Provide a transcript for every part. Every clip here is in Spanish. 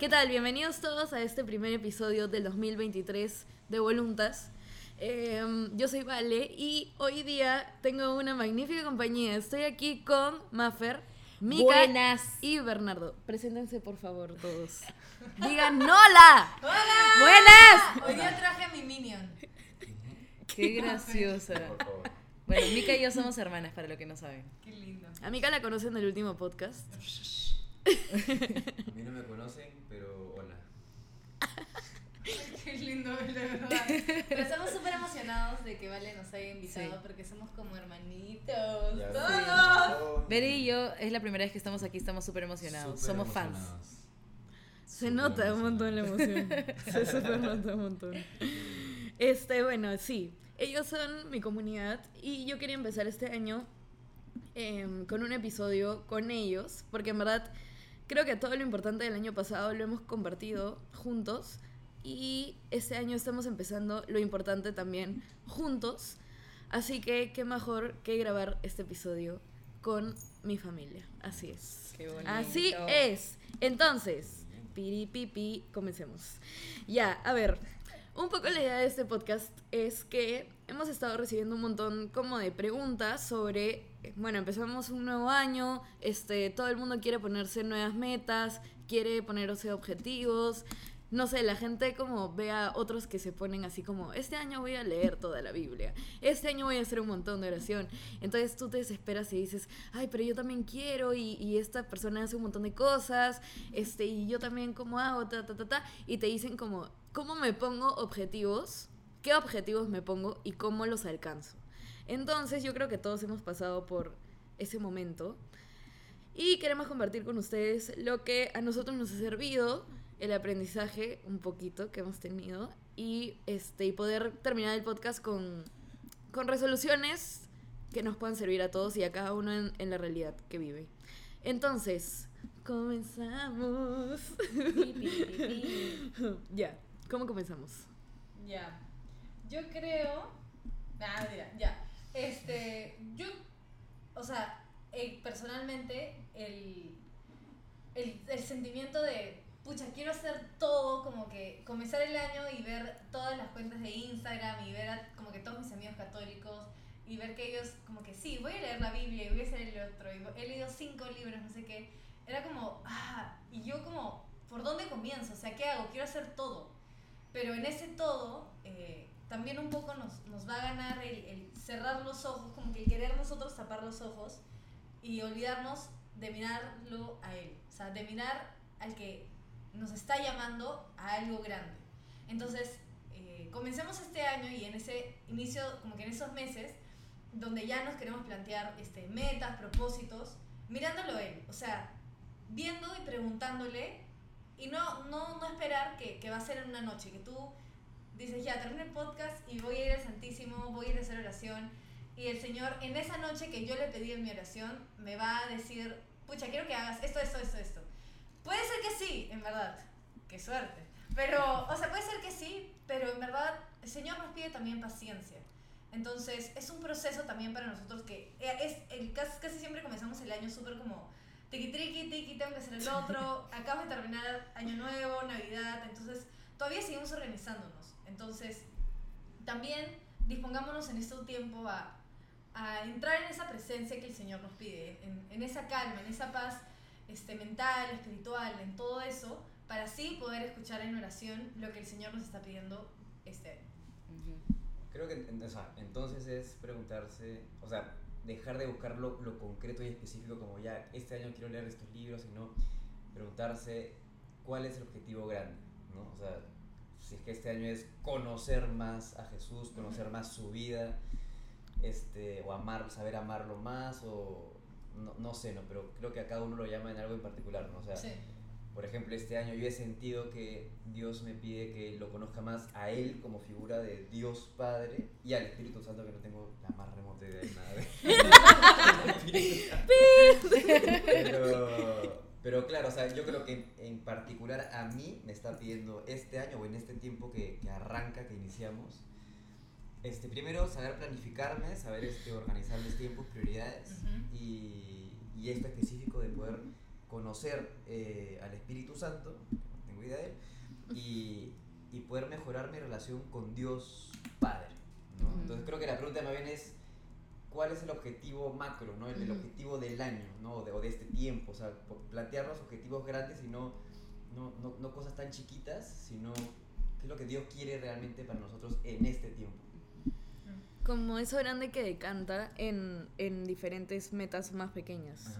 ¿Qué tal? Bienvenidos todos a este primer episodio del 2023 de Voluntas. Eh, yo soy Vale y hoy día tengo una magnífica compañía. Estoy aquí con Maffer, Mika Buenas. y Bernardo. Preséntense por favor todos. Digan hola. ¡Hola! ¡Buenas! Hoy día traje a mi Minion. Qué graciosa. Por favor. Bueno, Mika y yo somos hermanas, para lo que no saben. Qué lindo. A Mika la conocen del último podcast. A mí no me conocen, pero hola. Qué lindo, de verdad. Pero estamos súper emocionados de que Vale nos haya invitado Sí. porque somos como hermanitos. Ya ¡Todos! Beri y yo es la primera vez que estamos aquí, estamos súper emocionados. Somos fans. Se nota un montón la emoción. Se super nota un montón. Este, bueno, sí. Ellos son mi comunidad y yo quería empezar este año em, con un episodio con ellos, porque en verdad creo que todo lo importante del año pasado lo hemos compartido juntos y este año estamos empezando lo importante también juntos. Así que qué mejor que grabar este episodio con mi familia. Así es. Qué bonito. Así es. Entonces, piripipi, comencemos. Ya, a ver, un poco la idea de este podcast es que hemos estado recibiendo un montón como de preguntas sobre, bueno, empezamos un nuevo año, este, todo el mundo quiere ponerse nuevas metas, quiere ponerse objetivos. No sé, la gente como ve a otros que se ponen así como, este año voy a leer toda la Biblia, este año voy a hacer un montón de oración. Entonces tú te desesperas y dices, ay, pero yo también quiero y, y esta persona hace un montón de cosas, este, y yo también cómo hago, ta, ta, ta, ta. Y te dicen como, ¿cómo me pongo objetivos? ¿Qué objetivos me pongo y cómo los alcanzo? Entonces yo creo que todos hemos pasado por ese momento. Y queremos compartir con ustedes lo que a nosotros nos ha servido, el aprendizaje un poquito que hemos tenido y, este, y poder terminar el podcast con, con resoluciones que nos puedan servir a todos y a cada uno en, en la realidad que vive. Entonces, comenzamos. Ya, ¿cómo comenzamos? Ya. Yo creo. Ah, mira, ya. Este. Yo. O sea, eh, personalmente, el, el. El sentimiento de. Pucha, quiero hacer todo, como que comenzar el año y ver todas las cuentas de Instagram y ver a, como que todos mis amigos católicos y ver que ellos, como que sí, voy a leer la Biblia y voy a hacer el otro, y he leído cinco libros, no sé qué. Era como, ah, y yo como, ¿por dónde comienzo? O sea, ¿qué hago? Quiero hacer todo. Pero en ese todo, eh, también un poco nos, nos va a ganar el, el cerrar los ojos, como que el querer nosotros tapar los ojos y olvidarnos de mirarlo a Él. O sea, de mirar al que nos está llamando a algo grande. Entonces, eh, comencemos este año y en ese inicio, como que en esos meses, donde ya nos queremos plantear este, metas, propósitos, mirándolo Él. O sea, viendo y preguntándole y no, no, no esperar que, que va a ser en una noche, que tú dices, ya, termino el podcast y voy a ir al Santísimo, voy a ir a hacer oración. Y el Señor, en esa noche que yo le pedí en mi oración, me va a decir, pucha, quiero que hagas esto, esto, esto, esto. Puede ser que sí, en verdad. Qué suerte. Pero, o sea, puede ser que sí, pero en verdad el Señor nos pide también paciencia. Entonces, es un proceso también para nosotros que eh, es el, casi, casi siempre comenzamos el año súper como tiki triqui, tiki, tengo que hacer el otro, acabo de terminar año nuevo, Navidad, entonces todavía seguimos organizándonos. Entonces, también dispongámonos en este tiempo a, a entrar en esa presencia que el Señor nos pide, en, en esa calma, en esa paz este, mental, espiritual, en todo eso, para así poder escuchar en oración lo que el Señor nos está pidiendo este. Creo que o sea, entonces es preguntarse, o sea, dejar de buscar lo, lo concreto y específico como ya este año quiero leer estos libros, sino preguntarse cuál es el objetivo grande, ¿no? O sea, si es que este año es conocer más a Jesús, conocer más su vida, este, o amar, saber amarlo más, o no, no sé, ¿no? Pero creo que a cada uno lo llama en algo en particular, ¿no? O sea, Sí. por ejemplo, este año yo he sentido que Dios me pide que lo conozca más a Él como figura de Dios Padre y al Espíritu Santo que no tengo la más remota idea de nada pero, pero claro, o sea, yo creo que en, particular a mí me está pidiendo este año o en este tiempo que, que arranca, que iniciamos, este, primero saber planificarme, saber este, organizar mis tiempos, prioridades y, y esto específico de poder conocer eh, al Espíritu Santo, tengo vida de Él, y, y poder mejorar mi relación con Dios Padre. Entonces creo que la pregunta más bien es, ¿cuál es el objetivo macro, ¿no? el, objetivo del año ¿no? o, de, o de este tiempo? O sea, plantearnos objetivos grandes y no, no, no, no cosas tan chiquitas, sino qué es lo que Dios quiere realmente para nosotros en este tiempo. Como eso grande que decanta en, en diferentes metas más pequeñas.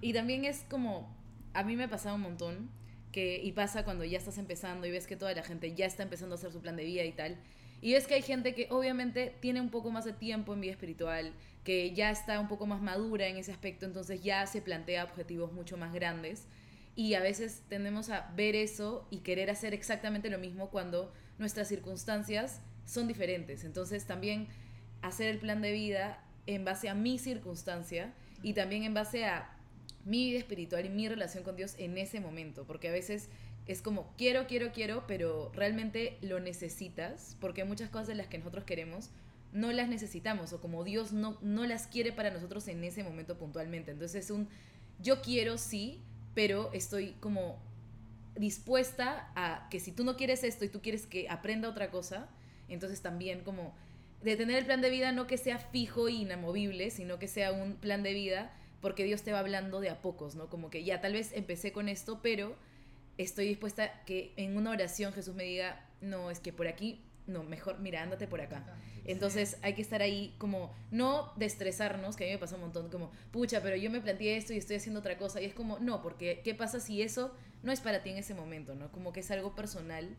Y también es como, a mí me ha pasado un montón, que, y pasa cuando ya estás empezando y ves que toda la gente ya está empezando a hacer su plan de vida y tal. Y ves que hay gente que obviamente tiene un poco más de tiempo en vida espiritual, que ya está un poco más madura en ese aspecto, entonces ya se plantea objetivos mucho más grandes. Y a veces tendemos a ver eso y querer hacer exactamente lo mismo cuando nuestras circunstancias son diferentes. Entonces también hacer el plan de vida en base a mi circunstancia y también en base a mi vida espiritual y mi relación con Dios en ese momento, porque a veces es como quiero, quiero, quiero, pero realmente lo necesitas, porque muchas cosas de las que nosotros queremos no las necesitamos o como Dios no, no las quiere para nosotros en ese momento puntualmente. Entonces es un yo quiero sí, pero estoy como dispuesta a que si tú no quieres esto y tú quieres que aprenda otra cosa, entonces también como de tener el plan de vida no que sea fijo e inamovible, sino que sea un plan de vida porque Dios te va hablando de a pocos, ¿no? Como que ya tal vez empecé con esto, pero estoy dispuesta a que en una oración Jesús me diga, no, es que por aquí, no, mejor, mira, ándate por acá. Entonces hay que estar ahí como, no de estresarnos, que a mí me pasa un montón, como, pucha, pero yo me planteé esto y estoy haciendo otra cosa. Y es como, no, porque ¿qué pasa si eso no es para ti en ese momento, ¿no? Como que es algo personal.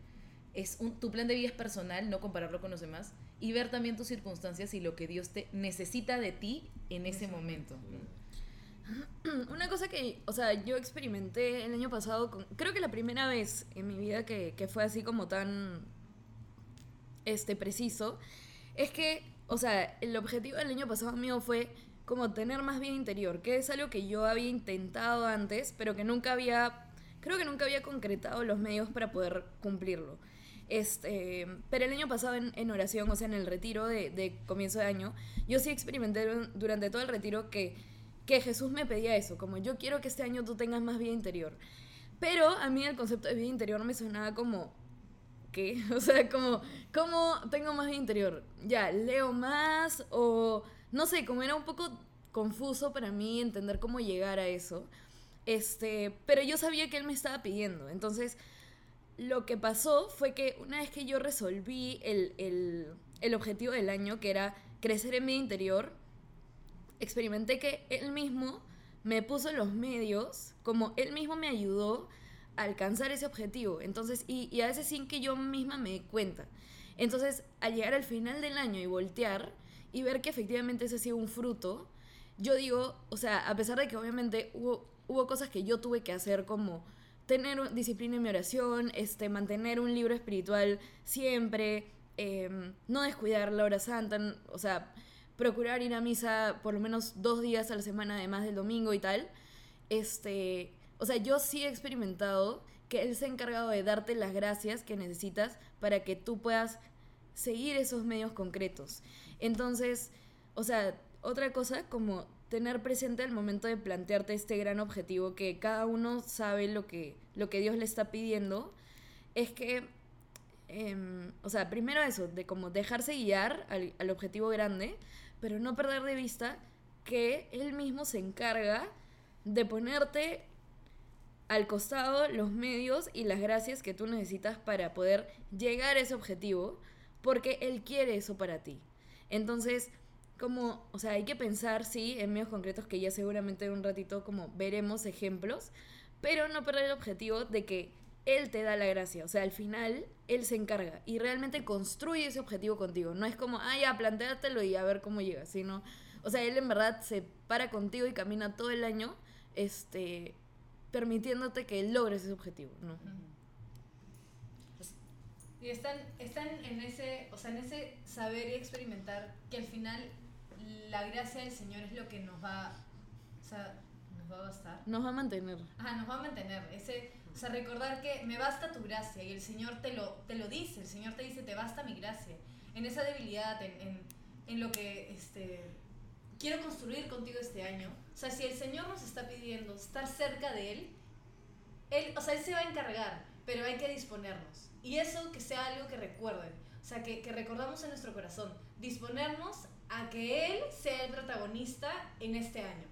Es un, tu plan de vida es personal, no compararlo con los demás. Y ver también tus circunstancias y lo que Dios te necesita de ti en ese momento. Una cosa que, o sea, yo experimenté el año pasado, con, creo que la primera vez en mi vida que, que fue así como tan este, preciso, es que, o sea, el objetivo del año pasado mío fue como tener más vida interior, que es algo que yo había intentado antes, pero que nunca había, creo que nunca había concretado los medios para poder cumplirlo. Este, pero el año pasado en, en oración, o sea, en el retiro de, de comienzo de año, yo sí experimenté dur- durante todo el retiro que, que Jesús me pedía eso, como yo quiero que este año tú tengas más vida interior. Pero a mí el concepto de vida interior me sonaba como, ¿qué? O sea, como, ¿cómo tengo más vida interior? Ya, leo más o no sé, como era un poco confuso para mí entender cómo llegar a eso. Este, pero yo sabía que él me estaba pidiendo. Entonces, lo que pasó fue que una vez que yo resolví el, el, el objetivo del año, que era crecer en mi interior, experimenté que él mismo me puso los medios, como él mismo me ayudó a alcanzar ese objetivo. Entonces, y, y a veces sin que yo misma me dé cuenta. Entonces, al llegar al final del año y voltear y ver que efectivamente ese ha sido un fruto, yo digo, o sea, a pesar de que obviamente hubo, hubo cosas que yo tuve que hacer como tener disciplina en mi oración, este, mantener un libro espiritual siempre, em, no descuidar la hora santa, o sea, procurar ir a misa por lo menos dos días a la semana además del domingo y tal. Este, o sea, yo sí he experimentado que Él se ha encargado de darte las gracias que necesitas para que tú puedas seguir esos medios concretos. Entonces, o sea, otra cosa como tener presente al momento de plantearte este gran objetivo que cada uno sabe lo que, lo que Dios le está pidiendo, es que, em, o sea, primero eso, de como dejarse guiar al, al objetivo grande, pero no perder de vista que Él mismo se encarga de ponerte al costado los medios y las gracias que tú necesitas para poder llegar a ese objetivo, porque Él quiere eso para ti. Entonces, como, o sea, hay que pensar, sí, en medios concretos que ya seguramente en un ratito como veremos ejemplos, pero no perder el objetivo de que Él te da la gracia, o sea, al final Él se encarga y realmente construye ese objetivo contigo. No es como, ah, ya, plantéatelo y a ver cómo llega, sino, o sea, Él en verdad se para contigo y camina todo el año, este, permitiéndote que logres ese objetivo, ¿no? Y están, están en ese, o sea, en ese saber y experimentar que al final la gracia del Señor es lo que nos va, o sea, nos va a bastar. Nos va a mantener. Ajá, nos va a mantener. Ese, o sea, recordar que me basta tu gracia y el Señor te lo, te lo dice. El Señor te dice, te basta mi gracia. En esa debilidad, en, en, en lo que este, quiero construir contigo este año. O sea, si el Señor nos está pidiendo estar cerca de Él, Él, o sea, Él se va a encargar. pero hay que disponernos. Y eso que sea algo que recuerden, o sea, que, que recordamos en nuestro corazón, disponernos a que Él sea el protagonista en este año.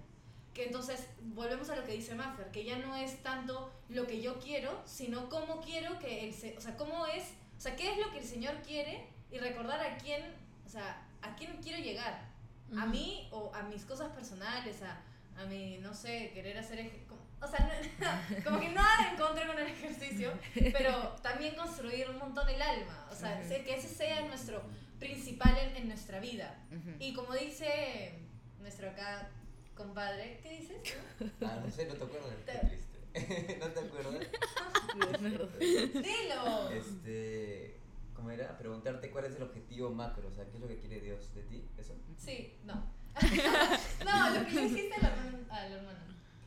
Que entonces volvemos a lo que dice Maffer, que ya no es tanto lo que yo quiero, sino cómo quiero que Él se, o sea, cómo es, o sea, qué es lo que el Señor quiere y recordar a quién, o sea, a quién quiero llegar. A mí o a mis cosas personales, a, a mi, no sé, querer hacer, como- o sea, no- como que nada en contra con el ejercicio, pero también construir un montón el alma, o sea, Ujú. sé que ese sea nuestro principal en, en nuestra vida. Ujú. Y como dice nuestro acá compadre, ¿qué dices? Ah, no sé, no te acuerdas. Qué Te- triste. ¿No te acuerdas? Dilo. Este, ¿cómo era? Preguntarte cuál es el objetivo macro, o sea, qué es lo que quiere Dios de ti, ¿eso? Sí, no. no, lo que le dijiste al hermano, al hermano.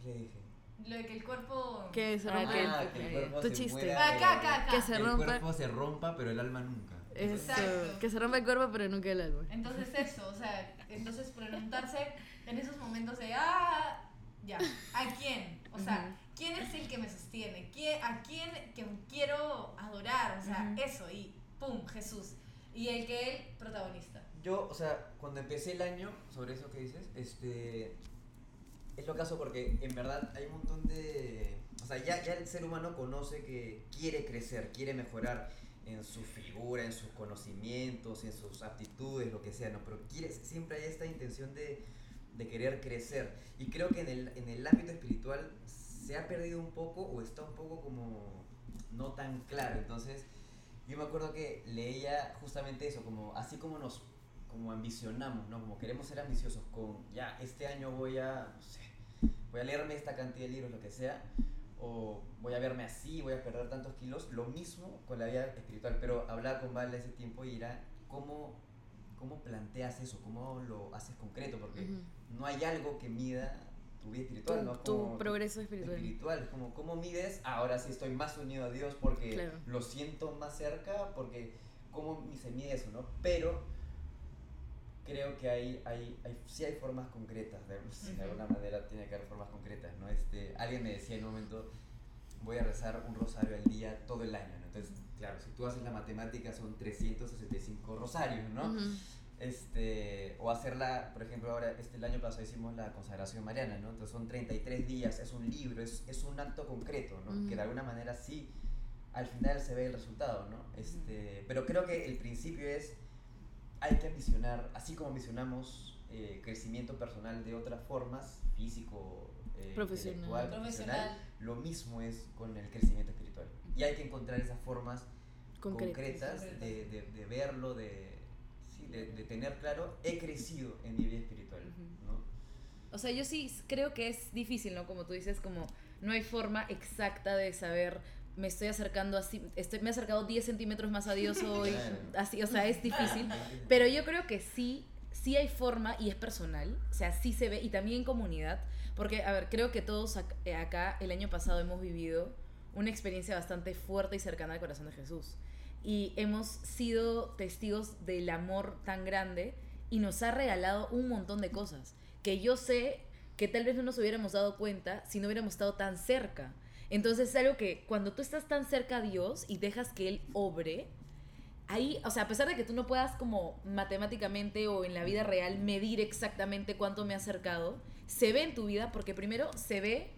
¿Qué le dije? Lo de que el cuerpo... Que se Ah, rompe. que el- Ah, que el cuerpo tu se chiste. muera, Acá, acá, acá. Que se el rompa. cuerpo se rompa, pero el alma nunca. Eso, Exacto. que se rompe el cuerpo, pero nunca el alma. Entonces eso, o sea, entonces preguntarse en esos momentos de, ah, ya, ¿a quién? O sea. ¿quién es el que me sostiene? ¿Quién- ¿A quién que quiero adorar? O sea, Ujú. eso, y pum, Jesús. Y el que él, protagonista. Yo, o sea, cuando empecé el año, sobre eso que dices, este. Es lo caso porque en verdad hay un montón de. O sea, ya, ya el ser humano conoce que quiere crecer, quiere mejorar en su figura, en sus conocimientos, en sus aptitudes, lo que sea, ¿no? Pero siempre hay esta intención de, de querer crecer. Y creo que en el, en el ámbito espiritual se ha perdido un poco o está un poco como no tan claro. Entonces, yo me acuerdo que leía justamente eso, como así como nos como ambicionamos, ¿no? Como queremos ser ambiciosos con, ya, este año voy a, no sé, voy a leerme esta cantidad de libros, lo que sea, o voy a verme así, voy a perder tantos kilos, lo mismo con la vida espiritual, pero hablaba con Vale ese tiempo y era cómo, cómo planteas eso, cómo lo haces concreto, porque Ujú. no hay algo que mida tu vida Tu, espiritual, ¿no? tu Como- progreso espiritual. espiritual. Es como, ¿cómo mides? "Ah, Ahora sí estoy más unido a Dios porque Claro. lo siento más cerca, porque ¿cómo se mide eso, no? Pero creo que hay, hay, hay, sí hay formas concretas, de, de alguna manera tiene que haber formas concretas, ¿no? Este, alguien me decía en un momento, voy a rezar un rosario al día todo el año, ¿no? Entonces, claro, si tú haces la matemática son 365 rosarios, ¿no? Este, o hacerla, por ejemplo, ahora este, el año pasado hicimos la consagración mariana, ¿no? Entonces son 33 días, es un libro, es, es un acto concreto, ¿no? Que de alguna manera sí, al final se ve el resultado, ¿no? Este, pero creo que el principio es, hay que ambicionar, así como ambicionamos eh, crecimiento personal de otras formas, físico, eh, Profesional. intelectual, Profesional. lo mismo es con el crecimiento espiritual. Y hay que encontrar esas formas Concreto. concretas de, Concretas. de- de verlo, de, sí, de, de tener claro, he crecido en mi vida espiritual. ¿no? O sea, yo sí creo que es difícil, ¿no? Como tú dices, como no hay forma exacta de saber, me estoy acercando así, estoy, me he acercado 10 centímetros más a Dios hoy, así, o sea, es difícil. Pero yo creo que sí, sí hay forma y es personal, o sea, sí se ve, y también en comunidad, porque, a ver, creo que todos eh, acá el año pasado hemos vivido una experiencia bastante fuerte y cercana al corazón de Jesús. Y hemos sido testigos del amor tan grande y nos ha regalado un montón de cosas que yo sé que tal vez no nos hubiéramos dado cuenta si no hubiéramos estado tan cerca. Entonces es algo que cuando tú estás tan cerca a Dios y dejas que Él obre, ahí, o sea, a pesar de que tú no puedas como matemáticamente o en la vida real medir exactamente cuánto me ha acercado, se ve en tu vida porque primero se ve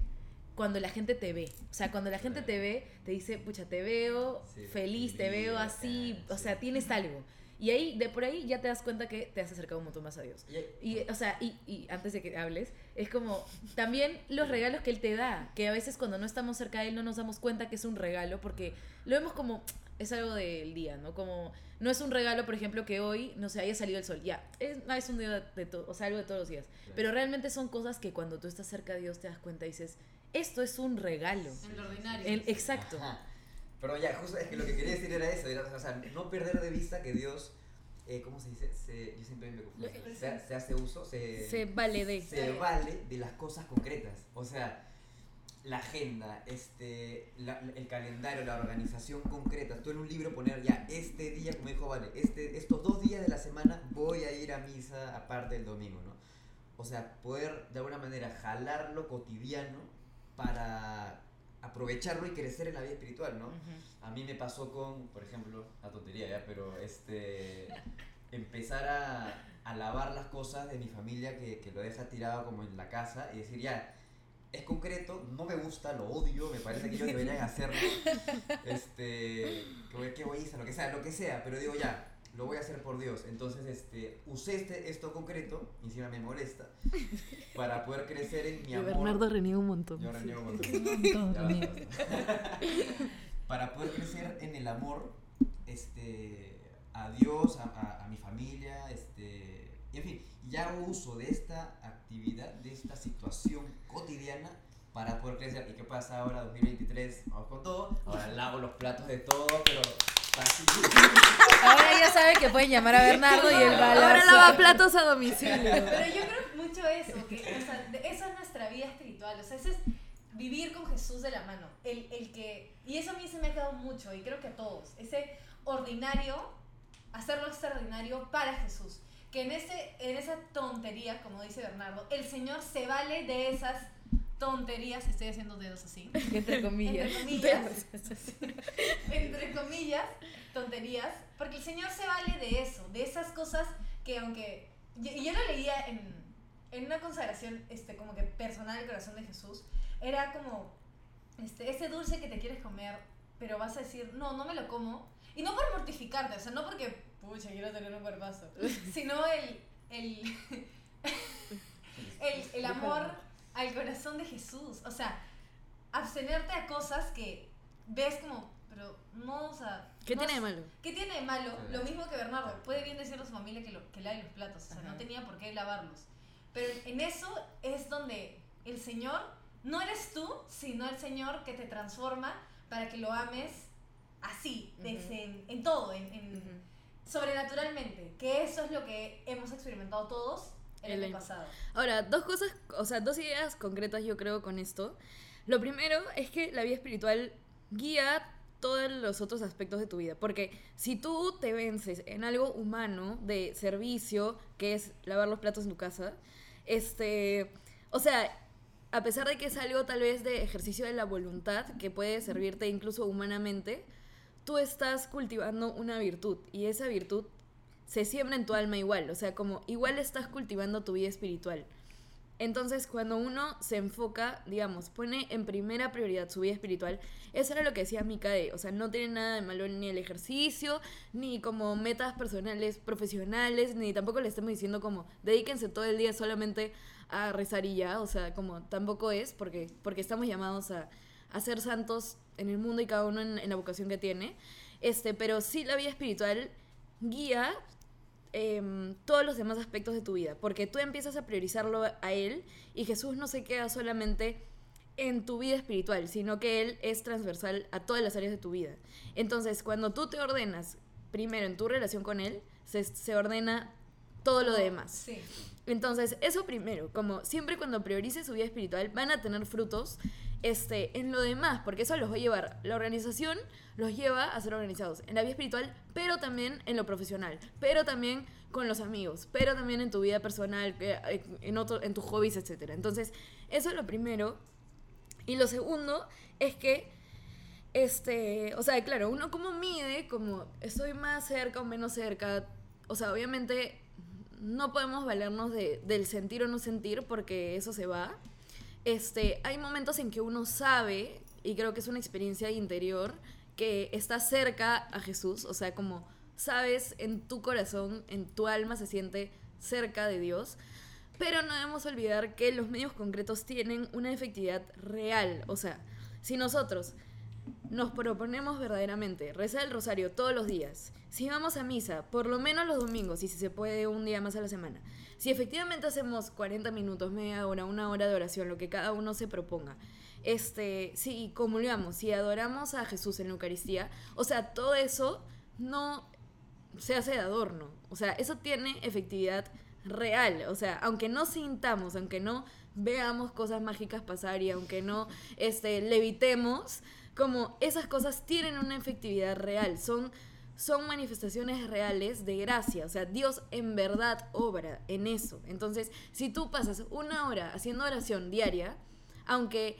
cuando la gente te ve. O sea, cuando la gente te ve, te dice, pucha, te veo Sí, feliz, te veo así, o sí. sea, tienes algo. Y ahí, de por ahí, ya te das cuenta que te has acercado un montón más a Dios. Y- o sea, y, y antes de que hables, es como también los regalos que Él te da, que a veces cuando no estamos cerca de Él no nos damos cuenta que es un regalo, porque lo vemos como, es algo del día, ¿no? Como, no es un regalo, por ejemplo, que hoy, no sé, haya salido el sol, ya, es, ah, es un día de todo, o sea, algo de todos los días. Pero realmente son cosas que cuando tú estás cerca de Dios te das cuenta y dices, esto es un regalo. En lo ordinario. El- exacto. Ajá. Pero ya, justo es que lo que quería decir era eso, era, o sea, no perder de vista que Dios, eh, ¿cómo se dice? Se, yo siempre me confundo. Se, se hace uso, se, Se vale de. se vale de las cosas concretas. O sea, la agenda, este, la- el calendario, la organización concreta. Tú en un libro poner ya este día, como dijo Vale, este, estos dos días de la semana voy a ir a misa aparte del domingo, ¿no? O sea, poder de alguna manera jalar lo cotidiano para aprovecharlo y crecer en la vida espiritual, ¿no? A mí me pasó con, por ejemplo, la tontería ya, pero este, empezar a, a lavar las cosas de mi familia que, que lo deja tirado como en la casa y decir, ya, es concreto, no me gusta, lo odio, me parece que ellos deberían hacerlo, este, que voy, que voy a hacer, lo que sea, lo que sea, pero digo, ya, lo voy a hacer por Dios. Entonces, este, usé este, esto concreto, y encima me molesta, para poder crecer en mi Y amor. Bernardo reniega un montón. Yo reniego un montón. montón, Ya. Para poder crecer en el amor este, a Dios, a, a- a mi familia, este, y en fin, y hago uso de esta actividad, de esta situación cotidiana para poder crecer. ¿Y qué pasa ahora, 2023? Vamos con todo. Ahora lavo los platos de todo, pero. Ahora ya saben que pueden llamar a Bernardo y él va a Ahora lava platos a domicilio. Pero yo creo mucho eso, que o sea, eso es nuestra vida espiritual, o sea, eso es vivir con Jesús de la mano, el, el que, y eso a mí se me ha quedado mucho, y creo que a todos, ese ordinario, hacerlo extraordinario para Jesús, que en, ese, en esa tontería, como dice Bernardo, el Señor se vale de esas tonterías, estoy haciendo dedos así, Entre comillas. entre comillas, entre comillas, tonterías, porque el Señor se vale de eso, de esas cosas que aunque, y y yo lo leía en, en una consagración este, como que personal del corazón de Jesús, era como este, ese dulce que te quieres comer, pero vas a decir, no, no me lo como, y no por mortificarte, o sea, no porque, pucha, quiero tener un cuerpazo, sino el, el, el, el amor al corazón de Jesús, o sea, abstenerte a cosas que ves como, pero no, o sea... ¿Qué no tiene de malo? ¿Qué tiene de malo? Lo mismo que Bernardo. Puede bien decirle a su familia que, lo, que lave los platos. O sea, Ajá. no tenía por qué lavarlos. Pero en eso es donde el Señor, no eres tú, sino el Señor que te transforma para que lo ames así, desde en, en todo, en, sobrenaturalmente. Que eso es lo que hemos experimentado todos el, El año pasado. Ahora, dos cosas, o sea, dos ideas concretas yo creo con esto. Lo primero es que la vida espiritual guía todos los otros aspectos de tu vida. Porque si tú te vences en algo humano de servicio, que es lavar los platos en tu casa, este, o sea, a pesar de que es algo tal vez de ejercicio de la voluntad, que puede servirte incluso humanamente, tú estás cultivando una virtud y esa virtud se siembra en tu alma igual, o sea, como igual estás cultivando tu vida espiritual. Entonces, cuando uno se enfoca, digamos, pone en primera prioridad su vida espiritual, eso era lo que decía Mika de, o sea, no tiene nada de malo ni el ejercicio, ni como metas personales, profesionales, ni tampoco le estamos diciendo como, dedíquense todo el día solamente a rezar y ya, o sea, como tampoco es, porque, porque estamos llamados a, a ser santos en el mundo y cada uno en, en la vocación que tiene, este, pero sí la vida espiritual guía em, todos los demás aspectos de tu vida, porque tú empiezas a priorizarlo a Él y Jesús no se queda solamente en tu vida espiritual, sino que Él es transversal a todas las áreas de tu vida. Entonces, cuando tú te ordenas primero en tu relación con Él, se, se ordena todo lo demás. Sí. Entonces, eso primero, como siempre cuando priorices su vida espiritual, van a tener frutos este, en lo demás, porque eso los va a llevar. La organización los lleva a ser organizados en la vida espiritual, pero también en lo profesional, pero también con los amigos, pero también en tu vida personal, eh, en, otro, en tus hobbies, etc. Entonces, eso es lo primero. Y lo segundo es que, este, o sea, claro, uno como mide, como estoy más cerca o menos cerca, o sea, obviamente no podemos valernos de, del sentir o no sentir porque eso se va. Este, hay momentos en que uno sabe, y creo que es una experiencia interior, que está cerca a Jesús, o sea, como sabes en tu corazón, en tu alma se siente cerca de Dios. Pero no debemos olvidar que los medios concretos tienen una efectividad real. O sea, si nosotros nos proponemos verdaderamente rezar el rosario todos los días, si vamos a misa por lo menos los domingos y si se puede un día más a la semana, si efectivamente hacemos 40 minutos, media hora, una hora de oración, lo que cada uno se proponga, este, si comulgamos, si adoramos a Jesús en la Eucaristía, o sea, todo eso no se hace de adorno, o sea, eso tiene efectividad real, o sea, aunque no sintamos, aunque no veamos cosas mágicas pasar y aunque no este, levitemos, como esas cosas tienen una efectividad real, son, son manifestaciones reales de gracia, o sea, Dios en verdad obra en eso. Entonces, si tú pasas una hora haciendo oración diaria, aunque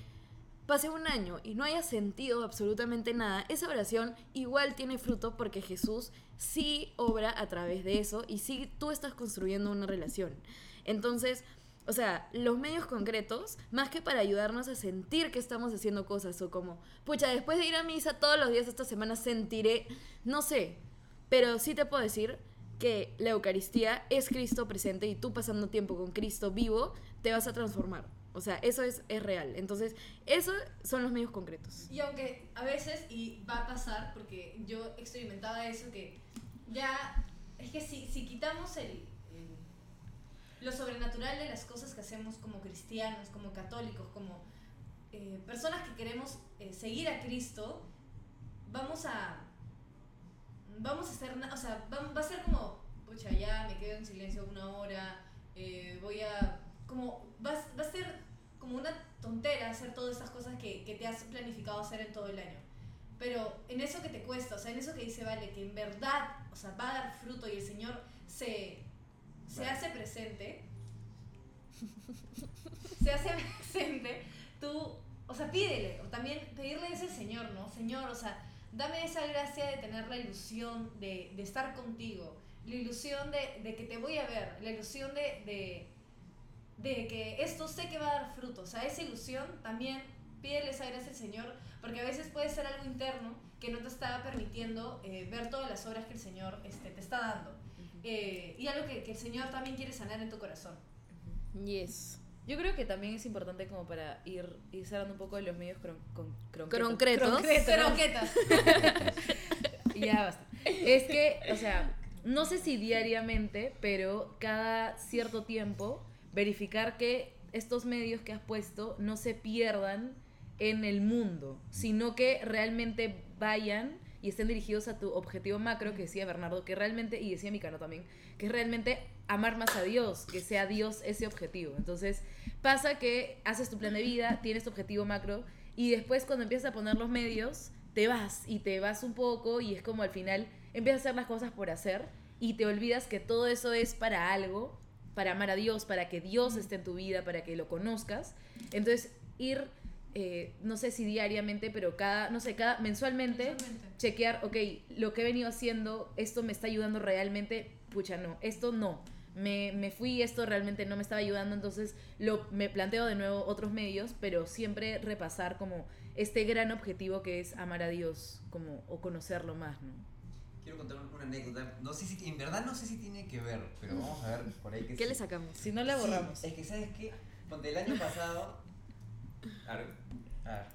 pase un año y no haya sentido absolutamente nada, esa oración igual tiene fruto porque Jesús sí obra a través de eso y sí tú estás construyendo una relación. Entonces, o sea, los medios concretos, más que para ayudarnos a sentir que estamos haciendo cosas o como, pucha, después de ir a misa todos los días esta semana sentiré, no sé, pero sí te puedo decir que la Eucaristía es Cristo presente y tú pasando tiempo con Cristo vivo, te vas a transformar. O sea, eso es, es real. Entonces, esos son los medios concretos. Y aunque a veces, y va a pasar, porque yo experimentaba eso, que ya, es que si, si quitamos el, lo sobrenatural de las cosas que hacemos como cristianos, como católicos, como eh, personas que queremos eh, seguir a Cristo, vamos a, vamos a na- o sea, va, va a ser como, pucha, ya me quedo en silencio una hora, eh, voy a, como, va, va a ser como una tontera hacer todas estas cosas que, que te has planificado hacer en todo el año. Pero en eso que te cuesta, o sea, en eso que dice Vale, que en verdad, o sea, va a dar fruto y el Señor se, se Vale. hace presente, se hace presente, tú, o sea, pídele, o también pedirle eso al Señor, ¿no? Señor, o sea, dame esa gracia de tener la ilusión de, de estar contigo, la ilusión de, de que te voy a ver, la ilusión de, de, de que esto sé que va a dar fruto, o sea, esa ilusión también pídele esa gracia al Señor, porque a veces puede ser algo interno que no te está permitiendo eh, ver todas las obras que el Señor este, te está dando. Eh, y algo que, que el Señor también quiere sanar en tu corazón. Yes. Yo creo que también es importante como para ir, ir cerrando un poco de los medios cron, con, Concretos. Concretos. Ya basta. Es que, o sea, no sé si diariamente, pero cada cierto tiempo verificar que estos medios que has puesto no se pierdan en el mundo, sino que realmente vayan y estén dirigidos a tu objetivo macro, que decía Bernardo, que realmente, y decía Micano también, que es realmente amar más a Dios, que sea Dios ese objetivo. Entonces, pasa que haces tu plan de vida, tienes tu objetivo macro, y después cuando empiezas a poner los medios, te vas y te vas un poco y es como al final empiezas a hacer las cosas por hacer y te olvidas que todo eso es para algo, para amar a Dios, para que Dios esté en tu vida, para que lo conozcas. Entonces, ir, eh, no sé si diariamente, pero cada, no sé, cada, mensualmente, Mensualmente. chequear, ok, lo que he venido haciendo, esto me está ayudando realmente, pucha, no, esto no. Me, me fui, esto realmente no me estaba ayudando, entonces lo, me planteo de nuevo otros medios, pero siempre repasar como este gran objetivo que es amar a Dios como, o conocerlo más, ¿no? Quiero contar una anécdota. No sé si, en verdad no sé si tiene que ver, pero vamos a ver por ahí que ¿Qué sí. le sacamos? Si no la Sí, borramos. es que, ¿sabes qué? El año pasado. A ver,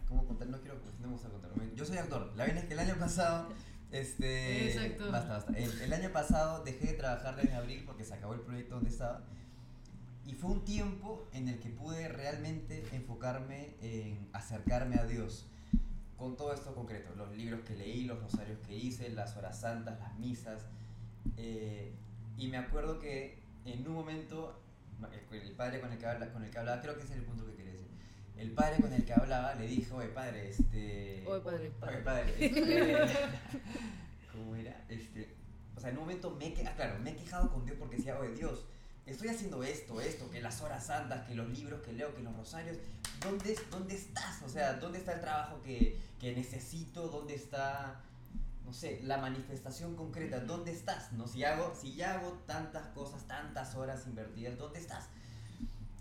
¿cómo contar? No quiero, no me gusta contar. Yo soy actor. La verdad es que el año pasado. Este. Exacto. Basta, basta. El, el año pasado dejé de trabajar desde abril porque se acabó el proyecto donde estaba. Y fue un tiempo en el que pude realmente enfocarme en acercarme a Dios. Con todo esto concreto, los libros que leí, los rosarios que hice, las horas santas, las misas. eh, y me acuerdo que en un momento, el, el padre con el, que habla- con el que hablaba, creo que ese es el punto que quería. El padre con el que hablaba le dijo, oye padre, este... Oye, padre, Oye, padre, este... ¿Cómo era? Este, o sea, en un momento me que- ah, claro, me he quejado con Dios porque decía, oye Dios, estoy haciendo esto, esto, que las horas santas, que los libros que leo, que los rosarios, ¿dónde, dónde estás? O sea, ¿dónde está el trabajo que, que necesito? ¿Dónde está, no sé, la manifestación concreta? ¿Dónde estás? ¿No? Si, hago, si ya hago tantas cosas, tantas horas invertidas, ¿dónde estás?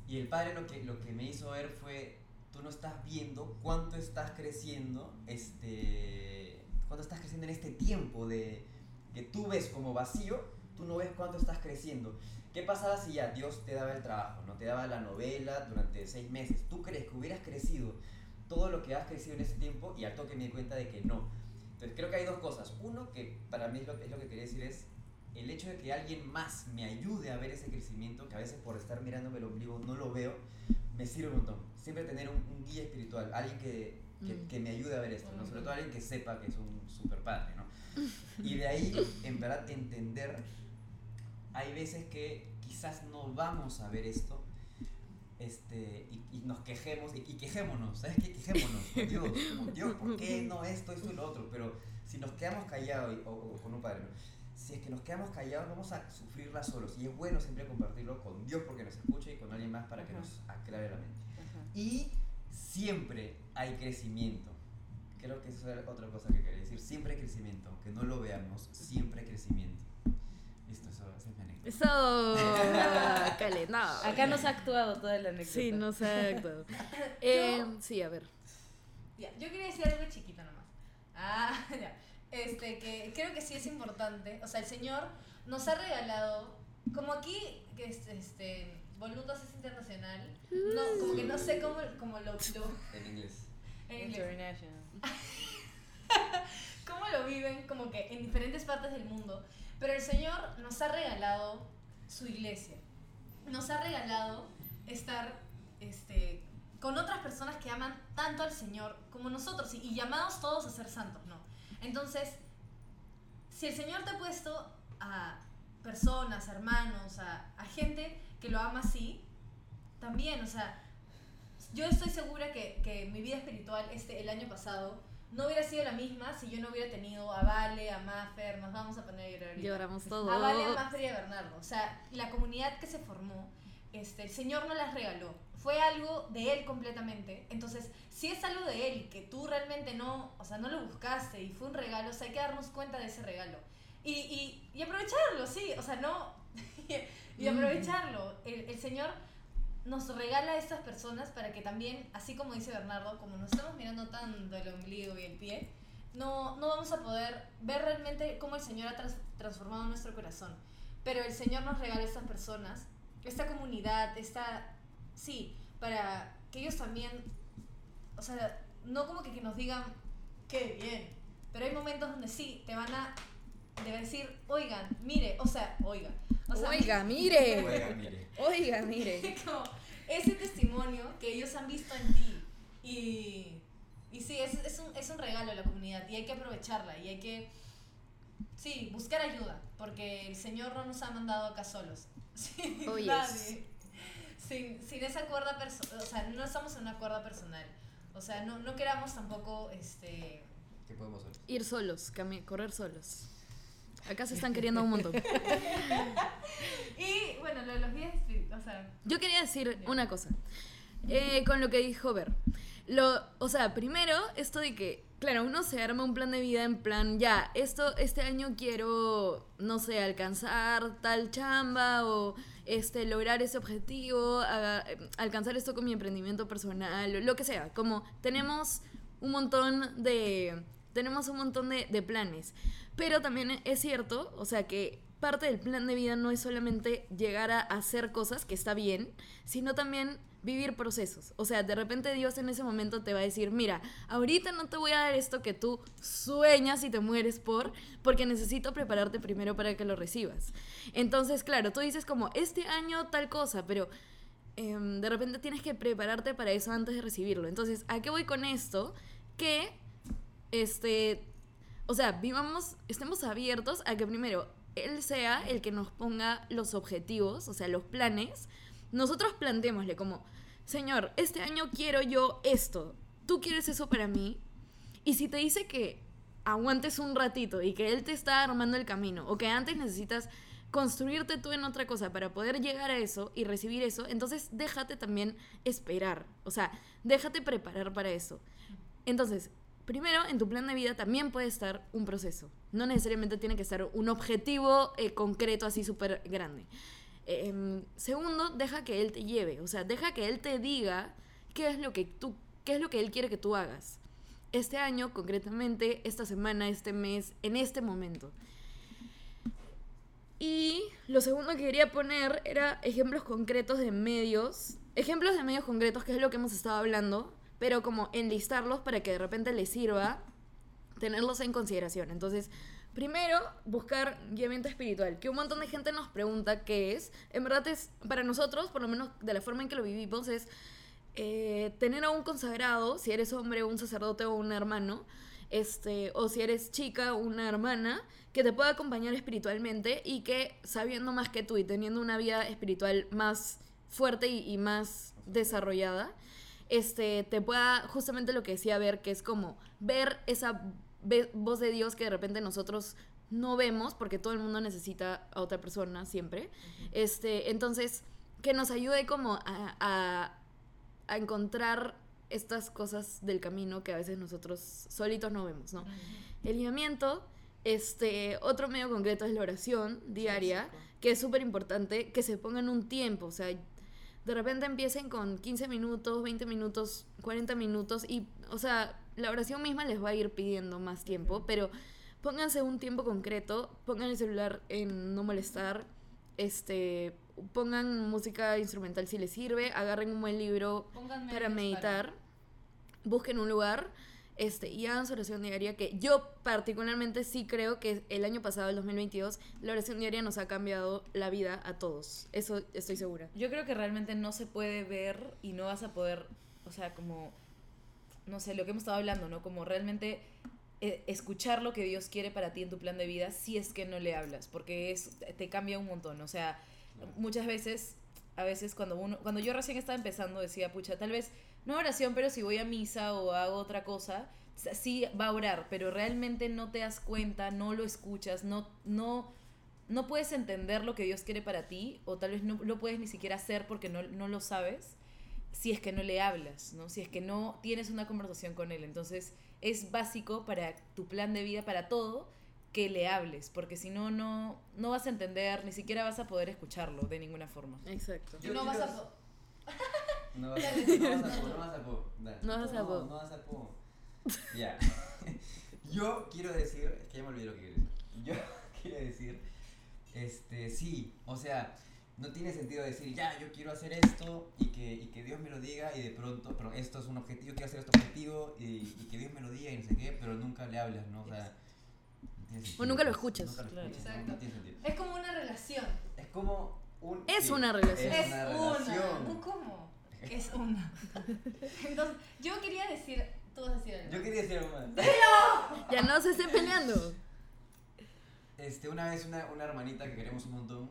Y el padre lo que, lo que me hizo ver fue, tú no estás viendo cuánto estás creciendo, este, cuánto estás creciendo en este tiempo de que tú ves como vacío, tú no ves cuánto estás creciendo. ¿Qué pasaba si ya Dios te daba el trabajo, no te daba la novela durante seis meses? ¿Tú crees que hubieras crecido todo lo que has crecido en ese tiempo? Y al toque me di cuenta de que no. Entonces creo que hay dos cosas. Uno, que para mí es lo, es lo que quería decir, es el hecho de que alguien más me ayude a ver ese crecimiento, que a veces por estar mirándome el ombligo no lo veo, me sirve un montón. Siempre tener un, un guía espiritual, alguien que, que, Mm. que me ayude a ver esto, ¿no? sobre todo alguien que sepa que es un super padre. ¿no? Y de ahí, en verdad, entender, hay veces que quizás no vamos a ver esto. Este, y, y nos quejemos, y, y quejémonos, ¿sabes qué? Quejémonos con Dios, como, Dios, ¿por qué no esto, esto y lo otro? Pero si nos quedamos callados, o, o con un padre, ¿no? si es que nos quedamos callados, vamos a sufrirla solos. Y es bueno siempre compartirlo con Dios porque nos escucha y con alguien más para que Ajá. nos aclare la mente. Y siempre hay crecimiento. Creo que esa es otra cosa que quería decir. Siempre hay crecimiento, aunque no lo veamos, siempre hay crecimiento. Listo, eso, es mi anécdota. Eso, Cale, no. Acá nos ha actuado toda la anécdota. Sí, no se ha actuado. Eh, sí, a ver. Ya, yo quería decir algo chiquito nomás. Ah, ya. Este, que creo que sí es importante. O sea, el Señor nos ha regalado, como aquí, que es, este, Voluntad es internacional, no, como que no sé cómo, cómo lo, lo- En inglés. en inglés. International. cómo lo viven como que en diferentes partes del mundo. Pero el Señor nos ha regalado su iglesia. Nos ha regalado estar este, con otras personas que aman tanto al Señor como nosotros y, y llamados todos a ser santos, ¿no? Entonces, si el Señor te ha puesto a personas, a hermanos, a, a gente que lo ama así, también, o sea, yo estoy segura que, que mi vida espiritual este, el año pasado no hubiera sido la misma si yo no hubiera tenido a Vale, a Maffer, nos vamos a poner a llorar ahorita. Lloramos todo. A Vale, a Maffer y a Bernardo. O sea, la comunidad que se formó, este, el Señor no las regaló. Fue algo de Él completamente. Entonces, si es algo de Él que tú realmente no, o sea, no lo buscaste y fue un regalo, o sea, hay que darnos cuenta de ese regalo. Y, y, y aprovecharlo, sí, o sea, no... y aprovecharlo. El, el Señor nos regala a estas personas para que también, así como dice Bernardo, como nos estamos mirando tanto el ombligo y el pie, no, no vamos a poder ver realmente cómo el Señor ha trans- transformado nuestro corazón. Pero el Señor nos regala a estas personas, esta comunidad, esta... Sí, para que ellos también, o sea, no como que, que nos digan, qué bien, pero hay momentos donde sí, te van a de decir, oigan, mire, o sea, oiga. O sea, Oiga, mire. Oiga, mire. Oiga, mire. como ese testimonio que ellos han visto en ti. Y, y sí, es, es, un, es un regalo a la comunidad y hay que aprovecharla y hay que, sí, buscar ayuda, porque el Señor no nos ha mandado acá solos. Sin Oh, yes. nadie. Sin, sin esa cuerda personal, o sea, no estamos en una cuerda personal. O sea, no, no queramos tampoco, este... ¿Qué podemos hacer? Ir solos, correr solos. Acá se están queriendo un montón. Y bueno, lo de los días, o sea... Yo quería decir una cosa. Eh, con lo que dijo Ver. Lo, o sea, primero, esto de que, claro, uno se arma un plan de vida en plan, ya, esto, este año quiero, no sé, alcanzar tal chamba o este, lograr ese objetivo, eh, alcanzar esto con mi emprendimiento personal, lo que sea. Como tenemos un montón de, tenemos un montón de, de planes. Pero también es cierto, o sea, que parte del plan de vida no es solamente llegar a hacer cosas, que está bien, sino también vivir procesos. O sea, de repente Dios en ese momento te va a decir, mira, ahorita no te voy a dar esto que tú sueñas y te mueres por, porque necesito prepararte primero para que lo recibas. Entonces, claro, tú dices como, este año tal cosa, pero em, de repente tienes que prepararte para eso antes de recibirlo. Entonces, ¿a qué voy con esto? Que, este, o sea, vivamos, estemos abiertos a que primero Él sea el que nos ponga los objetivos, o sea, los planes. Nosotros planteémosle como, Señor, este año quiero yo esto. ¿Tú quieres eso para mí? Y si te dice que aguantes un ratito y que Él te está armando el camino, o que antes necesitas construirte tú en otra cosa para poder llegar a eso y recibir eso, entonces déjate también esperar. O sea, déjate preparar para eso. Entonces, primero, en tu plan de vida también puede estar un proceso. No necesariamente tiene que estar un objetivo eh, concreto así súper grande. Em, segundo, deja que él te lleve. O sea, deja que él te diga qué es lo que tú, qué es lo que él quiere que tú hagas. Este año, concretamente, esta semana, este mes, en este momento. Y lo segundo que quería poner era ejemplos concretos de medios. Ejemplos de medios concretos, que es lo que hemos estado hablando, pero como enlistarlos para que de repente les sirva tenerlos en consideración. Entonces, primero, buscar guiamiento espiritual, que un montón de gente nos pregunta qué es. En verdad es, para nosotros, por lo menos de la forma en que lo vivimos, es eh, tener a un consagrado, si eres hombre, un sacerdote o un hermano, este, o si eres chica, una hermana, que te pueda acompañar espiritualmente y que sabiendo más que tú y teniendo una vida espiritual más fuerte y, y más desarrollada, este, te pueda, justamente lo que decía ver, que es como ver esa voz de Dios que de repente nosotros no vemos, porque todo el mundo necesita a otra persona siempre. Este, entonces, que nos ayude como a, a- a encontrar estas cosas del camino que a veces nosotros solitos no vemos, ¿no? El lineamiento, este, otro medio concreto es la oración diaria, que es súper importante que se pongan un tiempo, o sea, de repente empiecen con 15 minutos, 20 minutos, 40 minutos y, o sea, la oración misma les va a ir pidiendo más tiempo, pero pónganse un tiempo concreto, pongan el celular en no molestar, este, pongan música instrumental si les sirve, agarren un buen libro para meditar, busquen un lugar este, y hagan su oración diaria, que yo particularmente sí creo que el año pasado, el 2022, la oración diaria nos ha cambiado la vida a todos. Eso estoy segura. Yo creo que realmente no se puede ver y no vas a poder, o sea, como, no sé, lo que hemos estado hablando, ¿no? Como realmente eh, escuchar lo que Dios quiere para ti en tu plan de vida si es que no le hablas, porque es, te cambia un montón, o sea, muchas veces, a veces cuando uno, cuando yo recién estaba empezando decía, pucha, tal vez no oración, pero si voy a misa o hago otra cosa, sí va a orar, pero realmente no te das cuenta, no lo escuchas, no, no, no puedes entender lo que Dios quiere para ti, o tal vez no lo puedes ni siquiera hacer porque no, no lo sabes, si es que no le hablas, ¿no? Si es que no tienes una conversación con Él. Entonces, es básico para tu plan de vida, para todo, que le hables, porque si no, no, no vas a entender, ni siquiera vas a poder escucharlo de ninguna forma. Exacto. Y no vas a... po- No vas a, no vas a po, no vas a po. No vas a po. No, vas a po. Ya. Yo quiero decir, es que ya me olvidé lo que quiero decir. Yo quiero decir, este, sí, o sea, no tiene sentido decir, ya, yo quiero hacer esto y que, y que Dios me lo diga y de pronto, pero esto es un objetivo, yo quiero hacer este objetivo y, y que Dios me lo diga y no sé qué, pero nunca le hablas, ¿no? O sea, no tiene sentido, O nunca lo pues, escuchas. Nunca lo Claro. escuchas, no, Exacto. no tiene sentido. Es como una relación. Es como un... Es una relación. Es, Es una relación. ¿No cómo? Es una. Entonces, yo quería decir... Tú vas a decir algo. Yo quería decir algo más. Ya no se estén peleando. Este, una vez una, una hermanita que queremos un montón,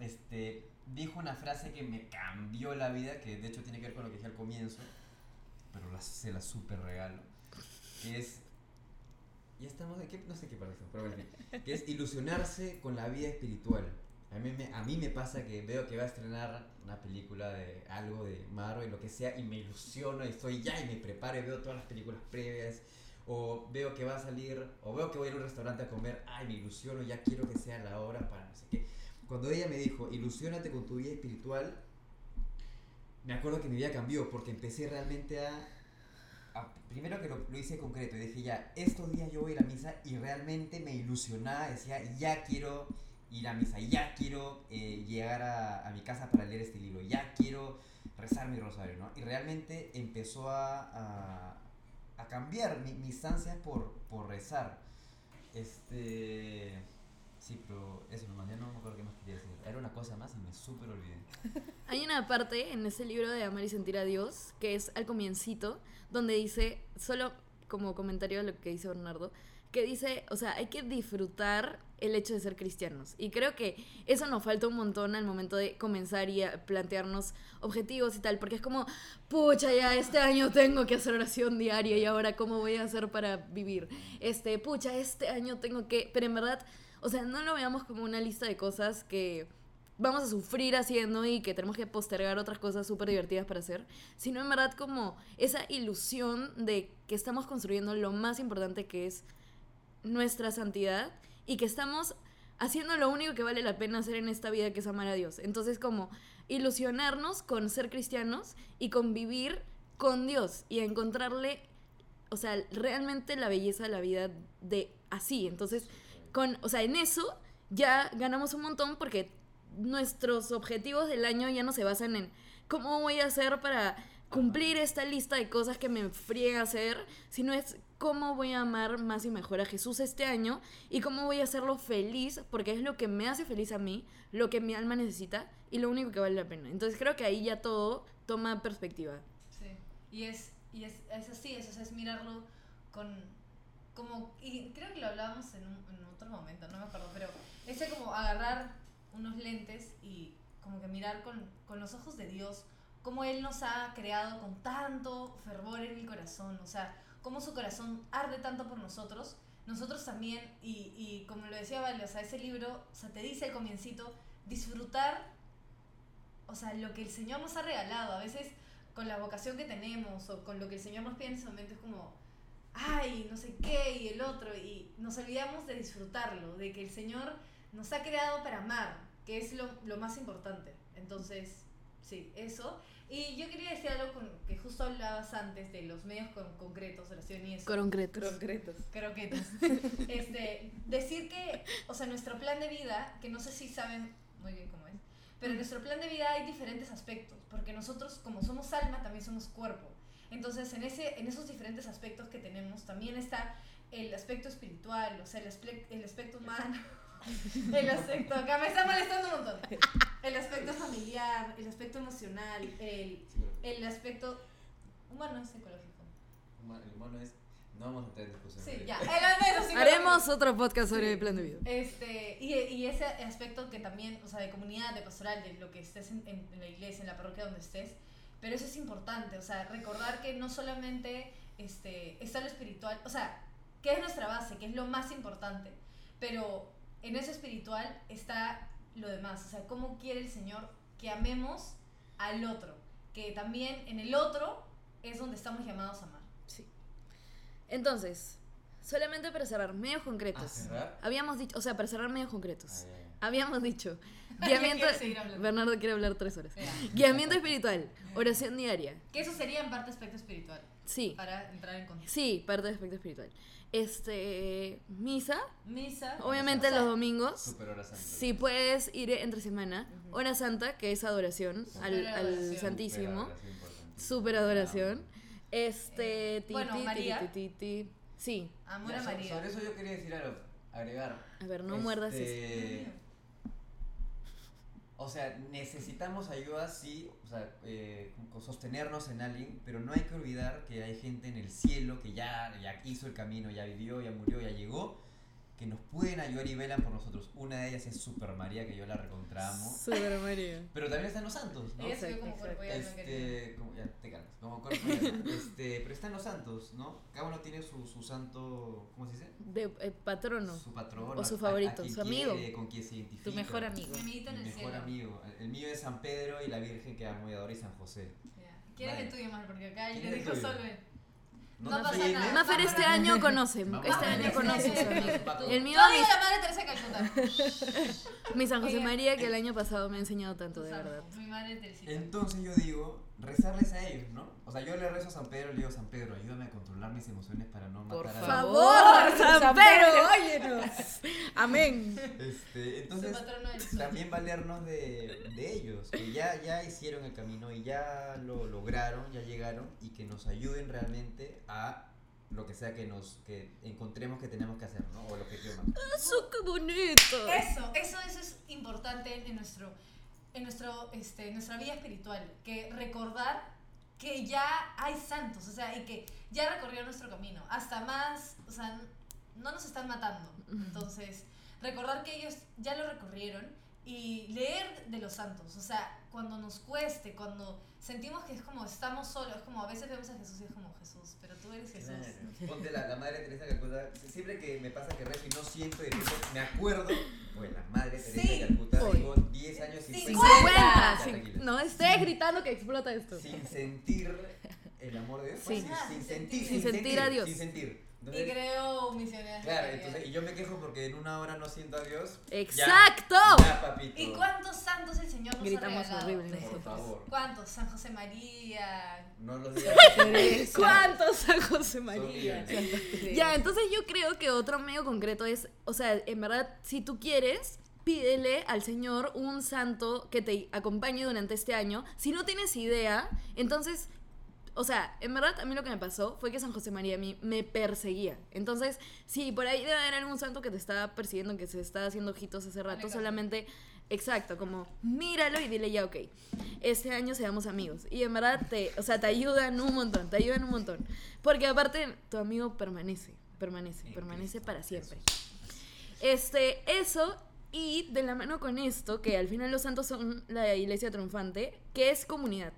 este, dijo una frase que me cambió la vida, que de hecho tiene que ver con lo que dije al comienzo, pero la, se la super regalo, que es, ya estamos, ¿en qué? no sé qué estamos, pero bueno, que es ilusionarse con la vida espiritual. A mí, me, a mí me pasa que veo que va a estrenar una película de algo de Marvel, lo que sea, y me ilusiono y estoy ya y me preparo y veo todas las películas previas o veo que va a salir, o veo que voy a ir a un restaurante a comer, ay, me ilusiono, ya quiero que sea la hora para no sé qué. Cuando ella me dijo, ilusionate con tu vida espiritual, me acuerdo que mi vida cambió, porque empecé realmente a... primero que lo, lo hice concreto, y dije, ya, estos días yo voy a ir a misa, y realmente me ilusionaba, decía, ya quiero ir a misa, ya quiero eh, llegar a, a mi casa para leer este libro, ya quiero rezar mi rosario, ¿no? Y realmente empezó a, a, a cambiar mi- mis ansias por, por rezar. Este. Sí, pero eso nomás, ya no me acuerdo qué más quería decir. Era una cosa más y me súper olvidé. Hay una parte en ese libro de Amar y Sentir a Dios, que es al comiencito, donde dice, solo como comentario a lo que dice Bernardo, que dice, o sea, hay que disfrutar el hecho de ser cristianos. Y creo que eso nos falta un montón al momento de comenzar y plantearnos objetivos y tal, porque es como, pucha, ya este año tengo que hacer oración diaria y ahora cómo voy a hacer para vivir. Este, pucha, este año tengo que, pero en verdad, o sea, no lo veamos como una lista de cosas que vamos a sufrir haciendo y que tenemos que postergar otras cosas súper divertidas para hacer, sino en verdad como esa ilusión de que estamos construyendo lo más importante que es nuestra santidad y que estamos haciendo lo único que vale la pena hacer en esta vida que es amar a Dios. Entonces como ilusionarnos con ser cristianos y convivir con Dios y encontrarle, o sea, realmente la belleza de la vida de así. Entonces, con, o sea, en eso ya ganamos un montón porque nuestros objetivos del año ya no se basan en cómo voy a hacer para cumplir esta lista de cosas que me friega hacer, sino es cómo voy a amar más y mejor a Jesús este año y cómo voy a hacerlo feliz, porque es lo que me hace feliz a mí, lo que mi alma necesita y lo único que vale la pena. Entonces creo que ahí ya todo toma perspectiva. Sí. Y es, y es, es así, es, es mirarlo con como y creo que lo hablábamos en, un, en otro momento, no me acuerdo, pero ese como agarrar unos lentes y como que mirar con, con los ojos de Dios cómo Él nos ha creado con tanto fervor en el corazón, o sea, cómo su corazón arde tanto por nosotros, nosotros también, y, y como lo decía Vale, o sea, ese libro, o sea, te dice al comiencito, disfrutar, o sea, lo que el Señor nos ha regalado, a veces con la vocación que tenemos o con lo que el Señor nos pide en ese es como, ay, no sé qué y el otro, y nos olvidamos de disfrutarlo, de que el Señor nos ha creado para amar, que es lo, lo más importante. Entonces, sí, eso. Y yo quería decir algo con, que justo hablabas antes de los medios con, concretos, oración y eso. Concretos. Concretos. croquetas. Este, decir que, o sea, nuestro plan de vida, que no sé si saben muy bien cómo es, pero en nuestro plan de vida hay diferentes aspectos, porque nosotros como somos alma, también somos cuerpo. Entonces, en, ese, en esos diferentes aspectos que tenemos, también está el aspecto espiritual, o sea, el, el aspecto humano, el aspecto, acá me está molestando un montón, el aspecto familiar, el aspecto emocional, el, el aspecto humano es ecológico. El mono es. No vamos a entrar en discusión. Sí, ya, el psicológico. Haremos otro podcast sobre Sí. el plan de vida. Este, y, y ese aspecto que también, o sea, de comunidad, de pastoral, de lo que estés en, en- en la iglesia, en la parroquia donde estés, pero eso es importante, o sea, recordar que no solamente este, está lo espiritual, o sea, que es nuestra base, que es lo más importante, pero en eso espiritual está lo demás, o sea, cómo quiere el Señor que amemos al otro, que también en el otro es donde estamos llamados a amar. Sí. Entonces, solamente para cerrar, medios concretos. ¿A cerrar? Habíamos dicho, o sea, para cerrar medios concretos. Ah. Habíamos dicho, guiamiento. Bernardo quiere hablar tres horas. Ya. Guiamiento espiritual, oración diaria. Que eso sería en parte aspecto espiritual, Sí, para entrar en contexto. sí, parte de aspecto espiritual. Este, misa, Misa. obviamente sea, los domingos. Super hora santa. Si puedes ir entre semana, hora santa, que es adoración al, Super al adoración. Santísimo. Super adoración. Este, ti, Bueno, ti, ti, María. ti. Sí, Amor Ya, a María. Sobre eso yo quería decir algo, agregar. a ver, no muerdas eso. O sea, necesitamos ayuda, sí, o sea, eh, sostenernos en alguien, pero no hay que olvidar que hay gente en el cielo que ya, ya hizo el camino, ya vivió, ya murió, ya llegó, que nos pueden ayudar y velan por nosotros. Una de ellas es Super María, que yo la recontramo. Super María. Pero también están los santos, ¿no? Como Exacto, cuerpo. Este, como, ya te calmas, como cuerpo este, pero están los santos, ¿no? Cada uno tiene su, su santo, ¿cómo se dice? De eh, patrono. Su patrón. O su a- favorito, a su amigo. quiere, con quien se identifica. Tu mejor amigo. Mi en el mejor cielo. amigo. El mío es San Pedro y la Virgen que amo y adoro y San José. Ya. ¿Quién es Vale. el tuyo, más? Porque acá ¿Quién le es el dijo? Solve. No, No pasa nada. Maffer este año conoce, este año conoce. El mío, mi, la madre Teresa Calcuta. mi San José María, que el año pasado me ha enseñado tanto, de verdad. Mi madre Teresita. Entonces yo digo, rezarles a ellos, ¿no? O sea, yo le rezo a San Pedro, le digo, San Pedro, ayúdame a controlar mis emociones para no Por matar a ¡Favor, San San Pedro! ¡Óyenos! Amén. Este, entonces, también valernos de, de ellos, que ya, ya hicieron el camino y ya lo lograron, ya llegaron y que nos ayuden realmente a lo que sea que nos que encontremos que tenemos que hacer, ¿no? O lo que yo ¡Eso, qué bonito! Eso, eso, eso es importante en nuestro, en nuestro, este, nuestra vida espiritual, que recordar que ya hay santos, o sea, y que ya recorrió nuestro camino, hasta más, o sea, no nos están matando. Entonces, recordar que ellos ya lo recorrieron y leer de los santos, o sea, cuando nos cueste, cuando sentimos que es como estamos solos, es como a veces vemos a Jesús y es como Jesús, pero tú eres Jesús. Ponte la, la madre Teresa de Calcuta. Siempre que me pasa que rezo y no siento repente me acuerdo. Bueno, la madre Teresa Sí. de Calcuta, digo 10 años sin 50. 50. Ya, sí. tranquila. No estés gritando que explota esto. Sin sentir el amor de Dios. Sí. Sin, sin sentir, Sin sentir a Dios. Sin sentir. Y creo misioneros. claro, entonces, y yo me quejo porque en una hora no siento a Dios. ¡Exacto! Ya, papito. ¿Y cuántos santos el Señor nos Gritamos ha regalado? horrible Por favor. ¿Cuántos? San José María. No los digas. ¿Cuántos San José María? Ya, entonces yo creo que otro medio concreto es, o sea, en verdad, si tú quieres, pídele al Señor un santo que te acompañe durante este año. Si no tienes idea, entonces, o sea, en verdad a mí lo que me pasó fue que San José María a mí me perseguía. Entonces, si por ahí debe haber algún santo que te está persiguiendo, que se está haciendo ojitos hace rato, solamente, exacto, como míralo y dile ya, ok, este año seamos amigos. Y en verdad, te, o sea, te ayudan un montón, te ayudan un montón. Porque aparte, tu amigo permanece, permanece, permanece para siempre. Este, eso, y de la mano con esto, que al final los santos son la iglesia triunfante, que es comunidad.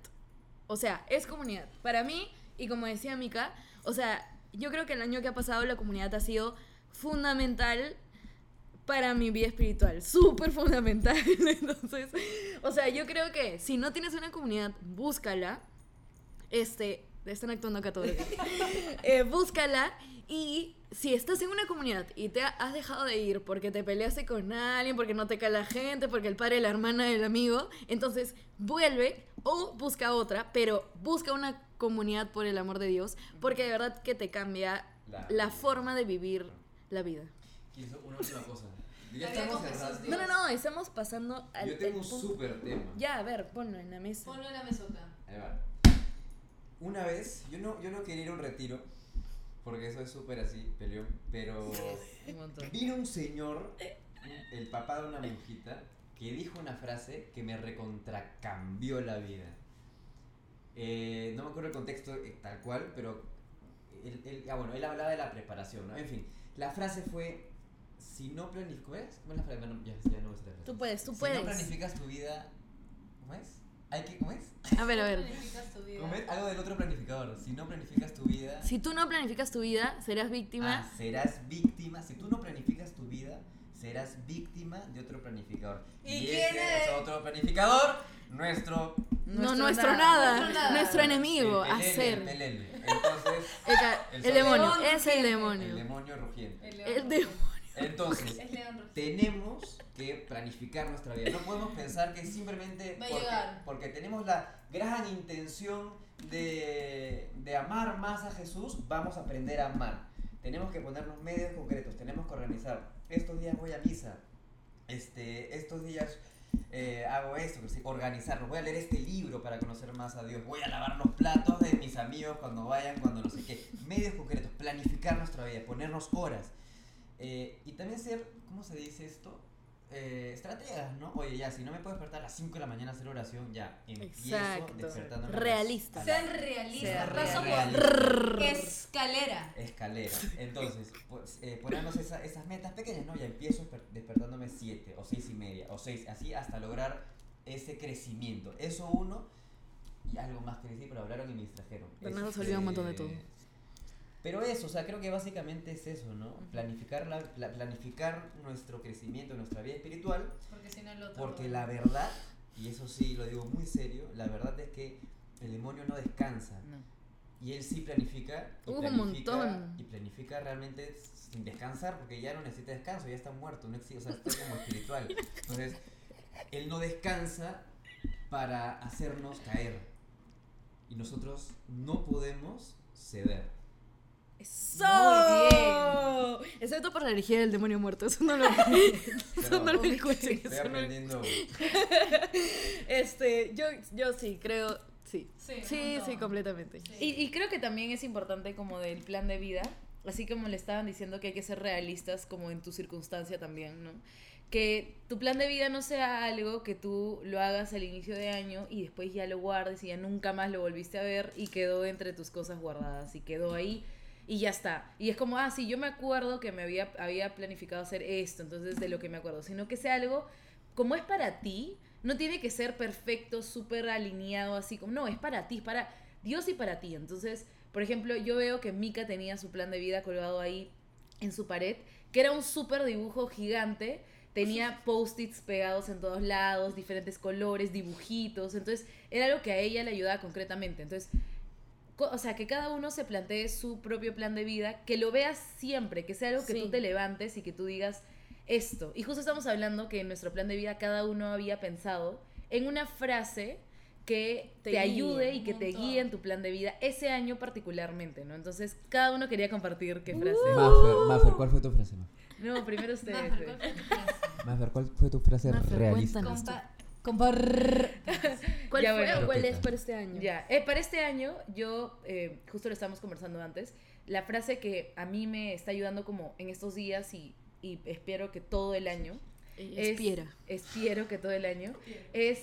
O sea, es comunidad. Para mí, y como decía Mika, o sea, yo creo que el año que ha pasado la comunidad ha sido fundamental para mi vida espiritual, súper fundamental. Entonces, o sea, yo creo que si no tienes una comunidad, búscala. este, están actuando acá todos. eh, búscala y si estás en una comunidad y te ha- has dejado de ir porque te peleaste con alguien, porque no te cae la gente, porque el padre, la hermana, el amigo, entonces vuelve o busca otra, pero busca una comunidad por el amor de Dios, porque de verdad que te cambia La- la forma de vivir la vida. Una última cosa. Ya estamos cerrando. No, no, no, estamos pasando al Yo tengo un súper tema. Ya, a ver, ponlo en la mesa. Ponlo en la mesota. Ahí va. Una vez, yo no, yo no quería ir a un retiro, porque eso es súper así, peleón, pero Un montón. vino un señor, el papá de una monjita, que dijo una frase que me recontracambió la vida. Eh, no me acuerdo el contexto eh, tal cual, pero él, él- ah, bueno, él hablaba de la preparación, ¿no? En fin, la frase fue, si no planificas, ¿cómo es? ¿Cómo es la frase? Bueno, ya, ya no me sé la frase. Tú puedes, tú Si puedes. no planificas tu vida, ¿cómo es? Hay que, ¿Cómo es? A ver, a ver. Planificas tu vida. ¿Cómo es? Algo del otro planificador. Si no planificas tu vida, Si tú no planificas tu vida, serás víctima. ah, serás víctima. Si tú no planificas tu vida, serás víctima de otro planificador. ¿Y ese quién es? otro planificador, nuestro no nuestro nada, Nuestro nada. nuestro enemigo, el hacer. el. Entonces, El, El el sol- demonio, es el demonio. el demonio rugiente. El demonio. Entonces, tenemos que planificar nuestra vida. No podemos pensar que simplemente porque, porque tenemos la gran intención de, de amar más a Jesús, vamos a aprender a amar. Tenemos que ponernos medios concretos, tenemos que organizar. Estos días voy a misa, este, estos días eh, hago esto, que sí, organizarnos. Voy a leer este libro para conocer más a Dios. Voy a lavar los platos de mis amigos cuando vayan, cuando no sé qué. Medios concretos, planificar nuestra vida, ponernos horas. Eh, y también ser, ¿cómo se dice esto? Eh, estrategas, ¿no? Oye, ya, si no me puedo despertar a las 5 de la mañana a hacer oración, ya, empiezo Exacto. despertándome. Realista. a las- Sean realistas. Sea Paso realista. por escalera. escalera. Entonces, pues, eh, ponernos esa- esas metas pequeñas, ¿no? Ya empiezo desper- despertándome 7 o 6 y media o 6, así hasta lograr ese crecimiento. Eso uno, y algo más que decir, pero hablaron y me distrajeron. Bernardo se Este, un montón de todo. Pero eso, o sea, creo que básicamente es eso, ¿no? Planificar, la, pla- planificar nuestro crecimiento, nuestra vida espiritual, Porque si no el otro. porque la verdad, y eso sí lo digo muy serio, la verdad es que el demonio no descansa. No. Y él sí planifica. Y Uh, un planifica, montón. Y planifica realmente sin descansar, porque ya no necesita descanso, ya está muerto, no existe, o sea, está como espiritual. Entonces, él no descansa para hacernos caer. Y nosotros no podemos ceder. ¡Eso! Muy bien. Excepto por la energía del demonio muerto. Eso no lo, eso no lo escuchen. estoy eso no lo- aprendiendo. Este, yo, yo sí, creo. Sí. Sí, Sí, sí, completamente. Sí. Y, y creo que también es importante como del plan de vida, así como le estaban diciendo que hay que ser realistas como en tu circunstancia también, ¿no? Que tu plan de vida no sea algo que tú lo hagas al inicio de año y después ya lo guardes y ya nunca más lo volviste a ver y quedó entre tus cosas guardadas y quedó ahí y ya está. Y es como, ah, sí, yo me acuerdo que me había, había planificado hacer esto, entonces de lo que me acuerdo, sino que sea algo como es para ti, no tiene que ser perfecto, súper alineado, así como, no, es para ti, es para Dios y para ti. Entonces, por ejemplo, yo veo que Mika tenía su plan de vida colgado ahí en su pared, que era un súper dibujo gigante, tenía post-its pegados en todos lados, diferentes colores, dibujitos, entonces era algo que a ella le ayudaba concretamente. Entonces, o sea, que cada uno se plantee su propio plan de vida, que lo veas siempre, que sea algo que Sí. tú te levantes y que tú digas esto. Y justo estamos hablando que en nuestro plan de vida cada uno había pensado en una frase que Te ayude y que te guíe en tu plan de vida ese año particularmente, ¿no? Entonces, cada uno quería compartir qué frase. Maffer, Maffer, ¿cuál fue tu frase? No, primero ustedes. Mafer, eh. ¿cuál fue tu frase? Maffer, ¿cuál fue tu frase Maffer, realista? Compar- ¿Cuál Ya, fue bueno. o cuál es para este año? Ya, eh, para este año yo, eh, justo lo estábamos conversando antes, la frase que a mí me está ayudando como en estos días y, y espero que todo el año, es- Espera. espero que todo el año, es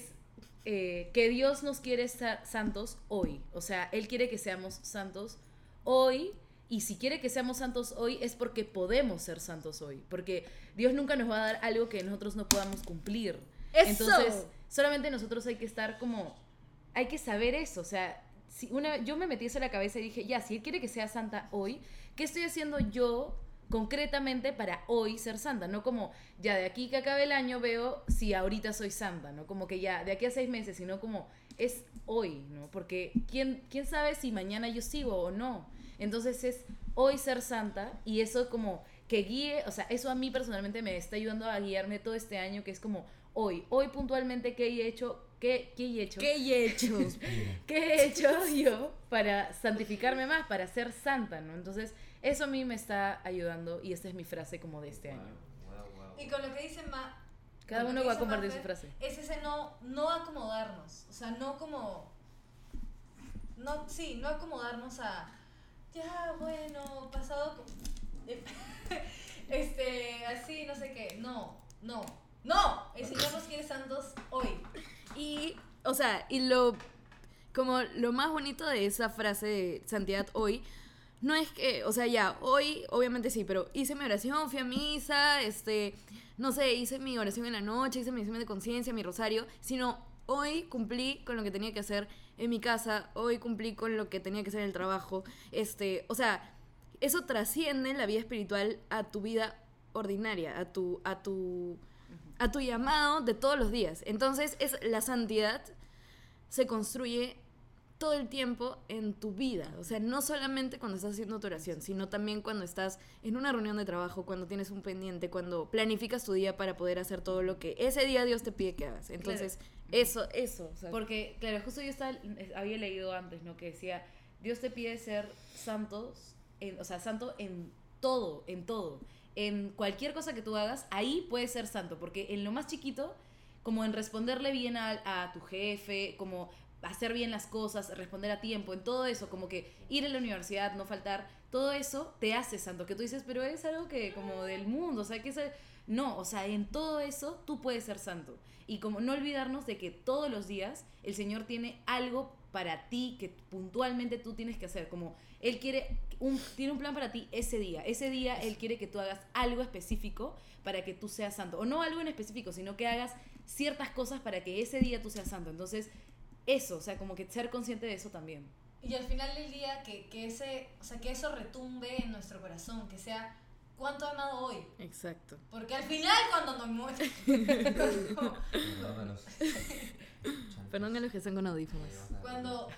eh, que Dios nos quiere sa- santos hoy. O sea, Él quiere que seamos santos hoy. Y si quiere que seamos santos hoy es porque podemos ser santos hoy. Porque Dios nunca nos va a dar algo que nosotros no podamos cumplir. ¡Eso! Entonces, solamente nosotros hay que estar como, hay que saber eso. O sea, si una, yo me metí eso en la cabeza y dije, ya, si Él quiere que sea santa hoy, ¿qué estoy haciendo yo concretamente para hoy ser santa, no como ya de aquí que acabe el año veo si ahorita soy santa, ¿no? Como que ya de aquí a seis meses, sino como es hoy, ¿no? Porque ¿quién, quién sabe si mañana yo sigo o no. Entonces es hoy ser santa y eso como que guíe, o sea, eso a mí personalmente me está ayudando a guiarme todo este año, que es como hoy, hoy puntualmente qué he hecho, qué, qué he hecho, ¿Qué he hecho? qué he hecho yo para santificarme más, para ser santa, ¿no? Entonces, eso a mí me está ayudando y esta es mi frase como de este año. Wow, wow. Y con lo que dice Ma. Cada uno va a compartir su frase. Es ese no, no acomodarnos. O sea, no como. No, sí, no acomodarnos a. Ya, bueno, pasado. Este, así, no sé qué. No, no, no. El Señor nos santos hoy. Y, o sea, y lo, como lo más bonito de esa frase de santidad hoy, no es que, o sea, ya, hoy, obviamente sí, pero hice mi oración, fui a misa, este, no sé, hice mi oración en la noche, hice mi examen de conciencia, mi rosario, sino hoy cumplí con lo que tenía que hacer en mi casa, hoy cumplí con lo que tenía que hacer en el trabajo, este, o sea, eso trasciende la vida espiritual a tu vida ordinaria, a tu, a tu, a tu llamado de todos los días. Entonces, es la santidad se construye todo el tiempo en tu vida. O sea, no solamente cuando estás haciendo tu oración, sino también cuando estás en una reunión de trabajo, cuando tienes un pendiente, cuando planificas tu día para poder hacer todo lo que ese día Dios te pide que hagas. Entonces, eso, eso. o sea, Porque, claro, justo yo estaba, había leído antes, ¿no? Que decía, Dios te pide ser santos, en- o sea, santo en todo, en todo. En cualquier cosa que tú hagas, ahí puedes ser santo. Porque en lo más chiquito, como en responderle bien a, a tu jefe, como hacer bien las cosas, responder a tiempo, en todo eso, como que ir a la universidad, no faltar, todo eso te hace santo. Que tú dices, pero es algo que como del mundo, o sea, que es... el-". No, o sea, en todo eso tú puedes ser santo. Y como no olvidarnos de que todos los días el Señor tiene algo para ti que puntualmente tú tienes que hacer. Como Él quiere, un, tiene un plan para ti ese día. Ese día Él quiere que tú hagas algo específico para que tú seas santo. O no algo en específico, sino que hagas ciertas cosas para que ese día tú seas santo. Entonces, eso, o sea, como que ser consciente de eso también. Y al final del día, que, que, ese, o sea, que eso retumbe en nuestro corazón, que sea cuánto he amado hoy. Exacto. Porque al final, cuando nos muere. Perdón a los- Perdón a los que están con audífonos. cuando.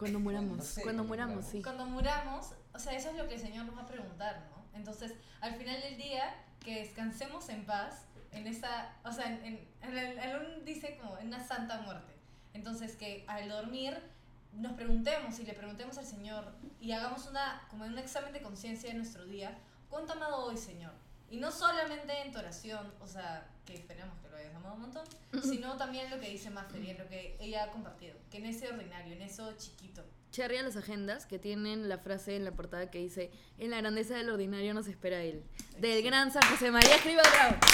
Cuando muramos, No sé, cuando muramos, sí. Cuando muramos, o sea, eso es lo que el Señor nos va a preguntar, ¿no? Entonces, al final del día, que descansemos en paz en esa, o sea, en, en, en el- en un, dice como en una santa muerte. Entonces, que al dormir nos preguntemos y le preguntemos al Señor y hagamos una, como un examen de conciencia de nuestro día, ¿cuánto amado hoy, Señor? Y no solamente en tu oración, o sea, que esperamos que lo hayas amado un montón, sino también lo que dice Mafer y en lo que ella ha compartido, que en ese ordinario, en eso chiquito. Cherry a las agendas que tienen la frase en la portada que dice En la grandeza del ordinario nos espera él. Del gran San José María Escriba Bravo.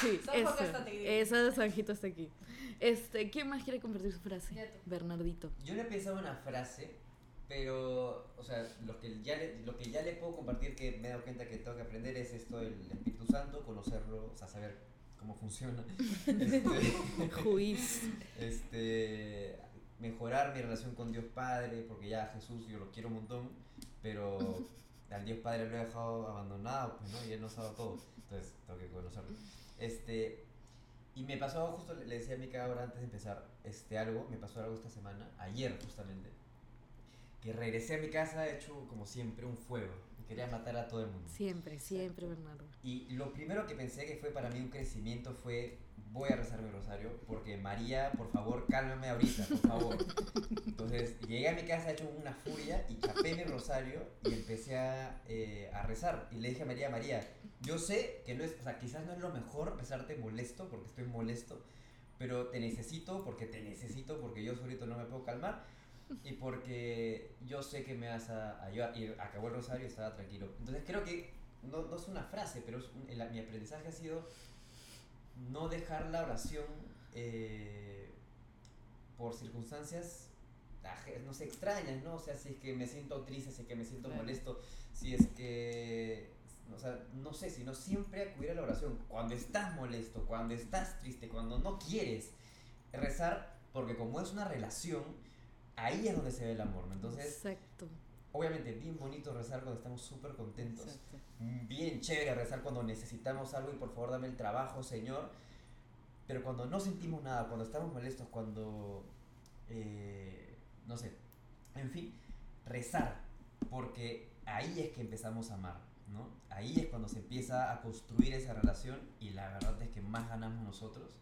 Sí, Jorge esa, de Sanjito está aquí. Este, ¿quién más quiere compartir su frase? Bernardito. Yo le he pensado una frase, pero, o sea, lo que, ya le, lo que ya le puedo compartir que me he dado cuenta que tengo que aprender es esto del Espíritu Santo, conocerlo, o sea, saber cómo funciona. Este, Juiz. este, mejorar mi relación con Dios Padre, porque ya Jesús yo lo quiero un montón, pero al Dios Padre lo he dejado abandonado, pues, ¿no? Y Él nos ha dado todo, entonces tengo que conocerlo. Este, y me pasó justo, le decía a Mica ahora antes de empezar, este, algo, me pasó algo esta semana, ayer justamente, que regresé a mi casa hecho como siempre un fuego, quería matar a todo el mundo. Siempre, siempre, Bernardo. Y lo primero que pensé que fue para mí un crecimiento fue, voy a rezar mi rosario, porque María, por favor, cálmame ahorita, por favor. Entonces llegué a mi casa hecho una furia y chapé mi rosario y empecé a, eh, a rezar. Y le dije a María, María, yo sé que no es, o sea, quizás no es lo mejor rezarte molesto, porque estoy molesto, pero te necesito, porque te necesito, porque yo solito no me puedo calmar. Y porque yo sé que me vas a ayudar. Y acabó el rosario y estaba tranquilo. Entonces creo que no, no es una frase, pero es un- el- mi aprendizaje ha sido no dejar la oración eh, por circunstancias, no extrañas, ¿no? O sea, si es que me siento triste, si es que me siento Claro. molesto, si es que, o sea, no sé, sino siempre acudir a la oración. Cuando estás molesto, cuando estás triste, cuando no quieres rezar, porque como es una relación, ahí es donde se ve el amor, ¿no? Entonces, Exacto. obviamente bien bonito rezar cuando estamos súper contentos. Exacto. Bien chévere rezar cuando necesitamos algo y por favor dame el trabajo, Señor. Pero cuando no sentimos nada, cuando estamos molestos, cuando... eh, no sé. En fin, rezar. Porque ahí es que empezamos a amar, ¿no? Ahí es cuando se empieza a construir esa relación y la verdad es que más ganamos nosotros.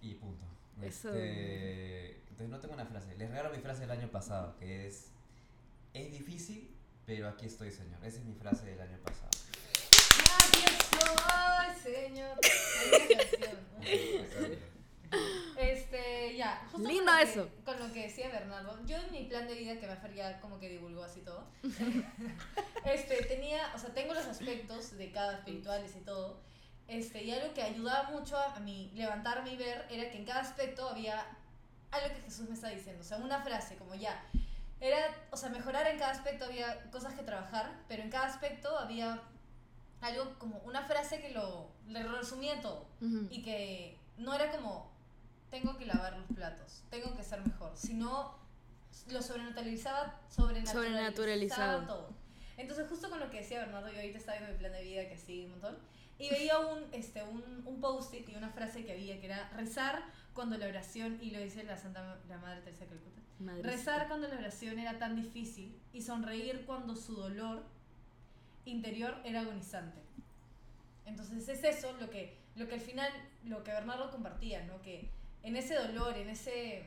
Y punto. Eso. Este, entonces no tengo una frase. Les regalo mi frase del año pasado, que es... Es difícil, pero aquí estoy, Señor. Esa es mi frase del año pasado. Aquí estoy, señor. Hay una canción. Este, ya. justo Lindo con lo que- eso. con lo que decía Bernardo, yo en mi plan de vida, que Mafer ya como que divulgó así todo, este, tenía, o sea, tengo los aspectos de cada espirituales y todo, este, y algo que ayudaba mucho a, a mí levantarme y ver era que en cada aspecto había algo que Jesús me está diciendo, o sea, una frase como ya, era, o sea, mejorar en cada aspecto había cosas que trabajar, pero en cada aspecto había algo como una frase que lo, le resumía todo Ujú. y que no era como tengo que lavar los platos, tengo que ser mejor, sino lo sobrenaturalizaba, sobrenaturalizaba Sobrenaturalizado. todo. Entonces justo con lo que decía Bernardo, yo ahorita estaba viendo mi plan de vida que sigue un montón, y veía un, este, un, un post-it y una frase que había que era rezar cuando la oración, y lo dice la Santa la Madre Teresa de Calcuta, rezar cuando la oración era tan difícil y sonreír cuando su dolor interior era agonizante. Entonces es eso lo que, lo que al final, lo que Bernardo compartía, ¿no? Que en ese dolor, en ese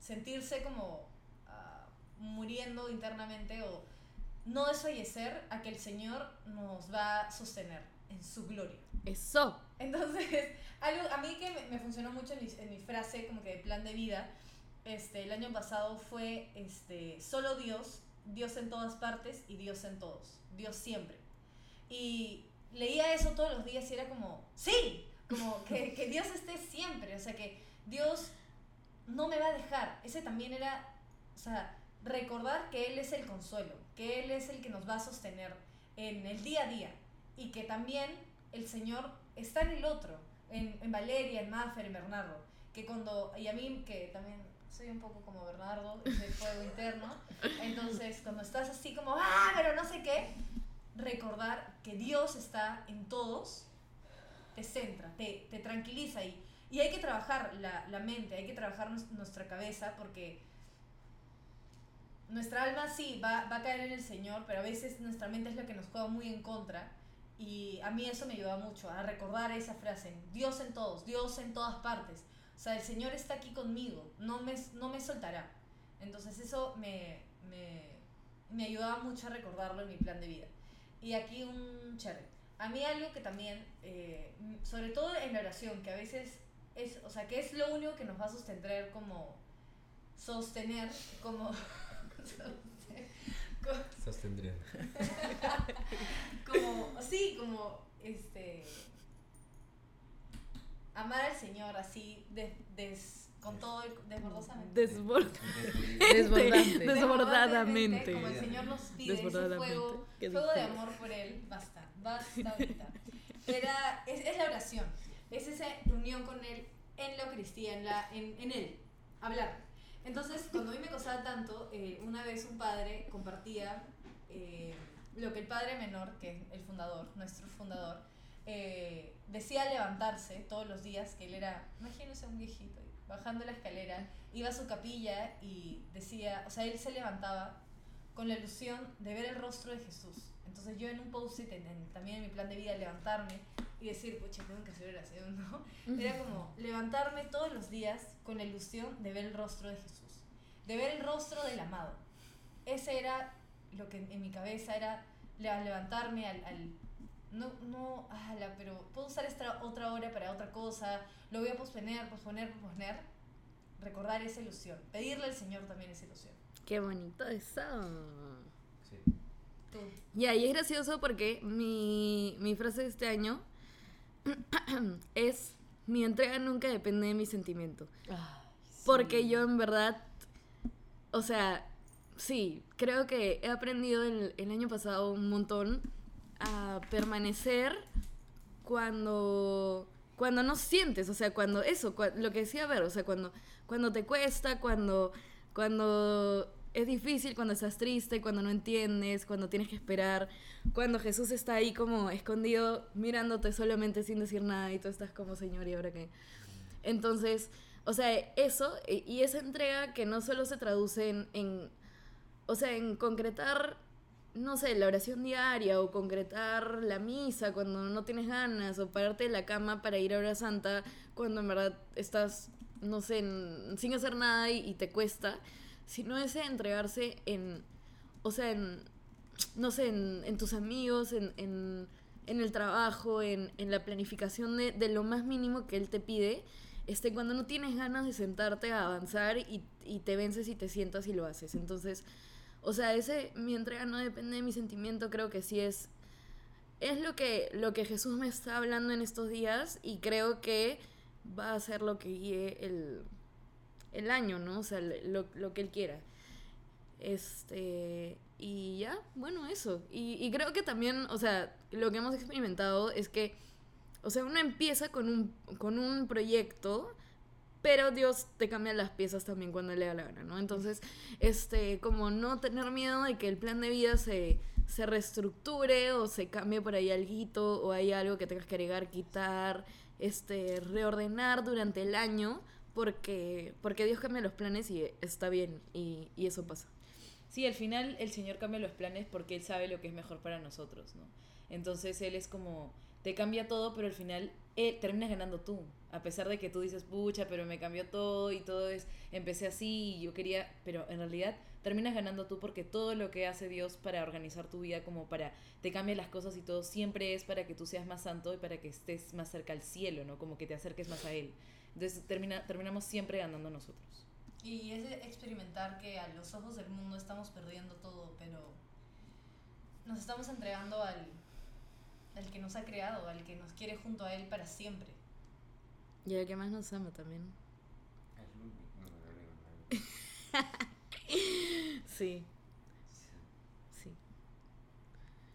sentirse como ah, muriendo internamente o no desfallecer a que el Señor nos va a sostener en su gloria. Eso. Entonces, algo a mí que me, me funcionó mucho en mi, en mi frase como que de plan de vida, este, el año pasado fue este, solo Dios, Dios en todas partes y Dios en todos, Dios siempre. Y leía eso todos los días y era como, sí, como que, que Dios esté siempre, o sea, que Dios no me va a dejar. Ese también era, o sea, recordar que Él es el consuelo, que Él es el que nos va a sostener en el día a día y que también el Señor está en el otro, en, en Valeria, en Maffer, en Bernardo, que cuando, y a mí que también soy un poco como Bernardo, de fuego interno, entonces cuando estás así como, ah, pero no sé qué, recordar que Dios está en todos, te centra, te, te tranquiliza y, y hay que trabajar la, la mente, hay que trabajar nues- nuestra cabeza porque nuestra alma sí va, va a caer en el Señor, pero a veces nuestra mente es la que nos juega muy en contra. Y a mí eso me ayuda mucho a recordar esa frase, Dios en todos, Dios en todas partes. O sea, el Señor está aquí conmigo, no me, no me soltará. Entonces eso me, me, me ayudaba mucho a recordarlo en mi plan de vida. Y aquí un cherry. A mí algo que también, eh, sobre todo en la oración, que a veces es, o sea, que es lo único que nos va a sostener como, sostener como, Sostendría. como, sí, como, este, amar al Señor así, des, des- con todo, el- desbordosamente. Desbord- Desbordante. Desbordadamente. Como el Señor nos pide ese fuego, fuego de amor por Él, basta, basta ahorita. Era, es, es la oración, es esa unión con Él en la Eucaristía, en, la, en, en Él, hablar. Entonces, cuando a mí me costaba tanto, eh, una vez un padre compartía eh, lo que el padre menor, que es el fundador, nuestro fundador, eh, decía levantarse todos los días, que él era, imagínense un viejito, bajando la escalera, iba a su capilla y decía, o sea, él se levantaba con la ilusión de ver el rostro de Jesús. Entonces yo en un post-it, en- en- también en mi plan de vida, levantarme y decir, pucha, tengo que hacer oración, ¿no? Era como levantarme todos los días con la ilusión de ver el rostro de Jesús, de ver el rostro del amado. Ese era lo que en mi cabeza era le- levantarme al... al- no, no, ala, pero puedo usar esta otra hora para otra cosa, lo voy a posponer, posponer, posponer. Recordar esa ilusión, pedirle al Señor también esa ilusión. Qué bonito eso. Sí. Y es gracioso porque mi, mi frase de este año es, mi entrega nunca depende de mi sentimiento. Porque yo en verdad, o sea, sí, creo que he aprendido el, el año pasado un montón a permanecer cuando, cuando no sientes, o sea, cuando eso, lo que decía ver, o sea, cuando, cuando te cuesta, cuando, cuando es difícil cuando estás triste, cuando no entiendes, cuando tienes que esperar, cuando Jesús está ahí como escondido mirándote solamente sin decir nada y tú estás como, Señor, ¿y ahora qué? Entonces, o sea, eso e- y esa entrega que no solo se traduce en, o sea, en concretar, no sé, la oración diaria o concretar la misa cuando no tienes ganas o pararte de la cama para ir a hora santa cuando en verdad estás, no sé, sin hacer nada y te cuesta, sino ese entregarse en, o sea, en, no sé, en, tus amigos, en, en, en el trabajo, en, en la planificación de, de lo más mínimo que él te pide, este, cuando no tienes ganas de sentarte a avanzar y, y te vences y te sientas y lo haces. Entonces, o sea, ese, mi entrega no depende de mi sentimiento, creo que sí es, es lo que, lo que Jesús me está hablando en estos días y creo que va a ser lo que guíe el, el año, ¿no? O sea, lo, lo que él quiera. Este, y ya, bueno, eso. Y, y creo que también, o sea, lo que hemos experimentado es que, o sea, uno empieza con un, con un proyecto, pero Dios te cambia las piezas también cuando le da la gana, ¿no? Entonces, este, como no tener miedo de que el plan de vida se, se reestructure o se cambie por ahí algo o hay algo que tengas que agregar, quitar, este, reordenar durante el año, porque, porque Dios cambia los planes y está bien, y, y eso pasa. Sí, al final el Señor cambia los planes porque Él sabe lo que es mejor para nosotros, ¿no? Entonces Él es como, te cambia todo, pero al final él, terminas ganando tú. A pesar de que tú dices, pucha, pero me cambió todo y todo es, empecé así y yo quería, pero en realidad terminas ganando tú porque todo lo que hace Dios para organizar tu vida, como para, te cambia las cosas y todo, siempre es para que tú seas más santo y para que estés más cerca al cielo, ¿no? Como que te acerques más a Él. Entonces termina, terminamos siempre ganando nosotros. Y es de experimentar que a los ojos del mundo estamos perdiendo todo, pero nos estamos entregando al, al que nos ha creado, al que nos quiere junto a él para siempre. Y el que más nos ama también. Sí, Sí. sí.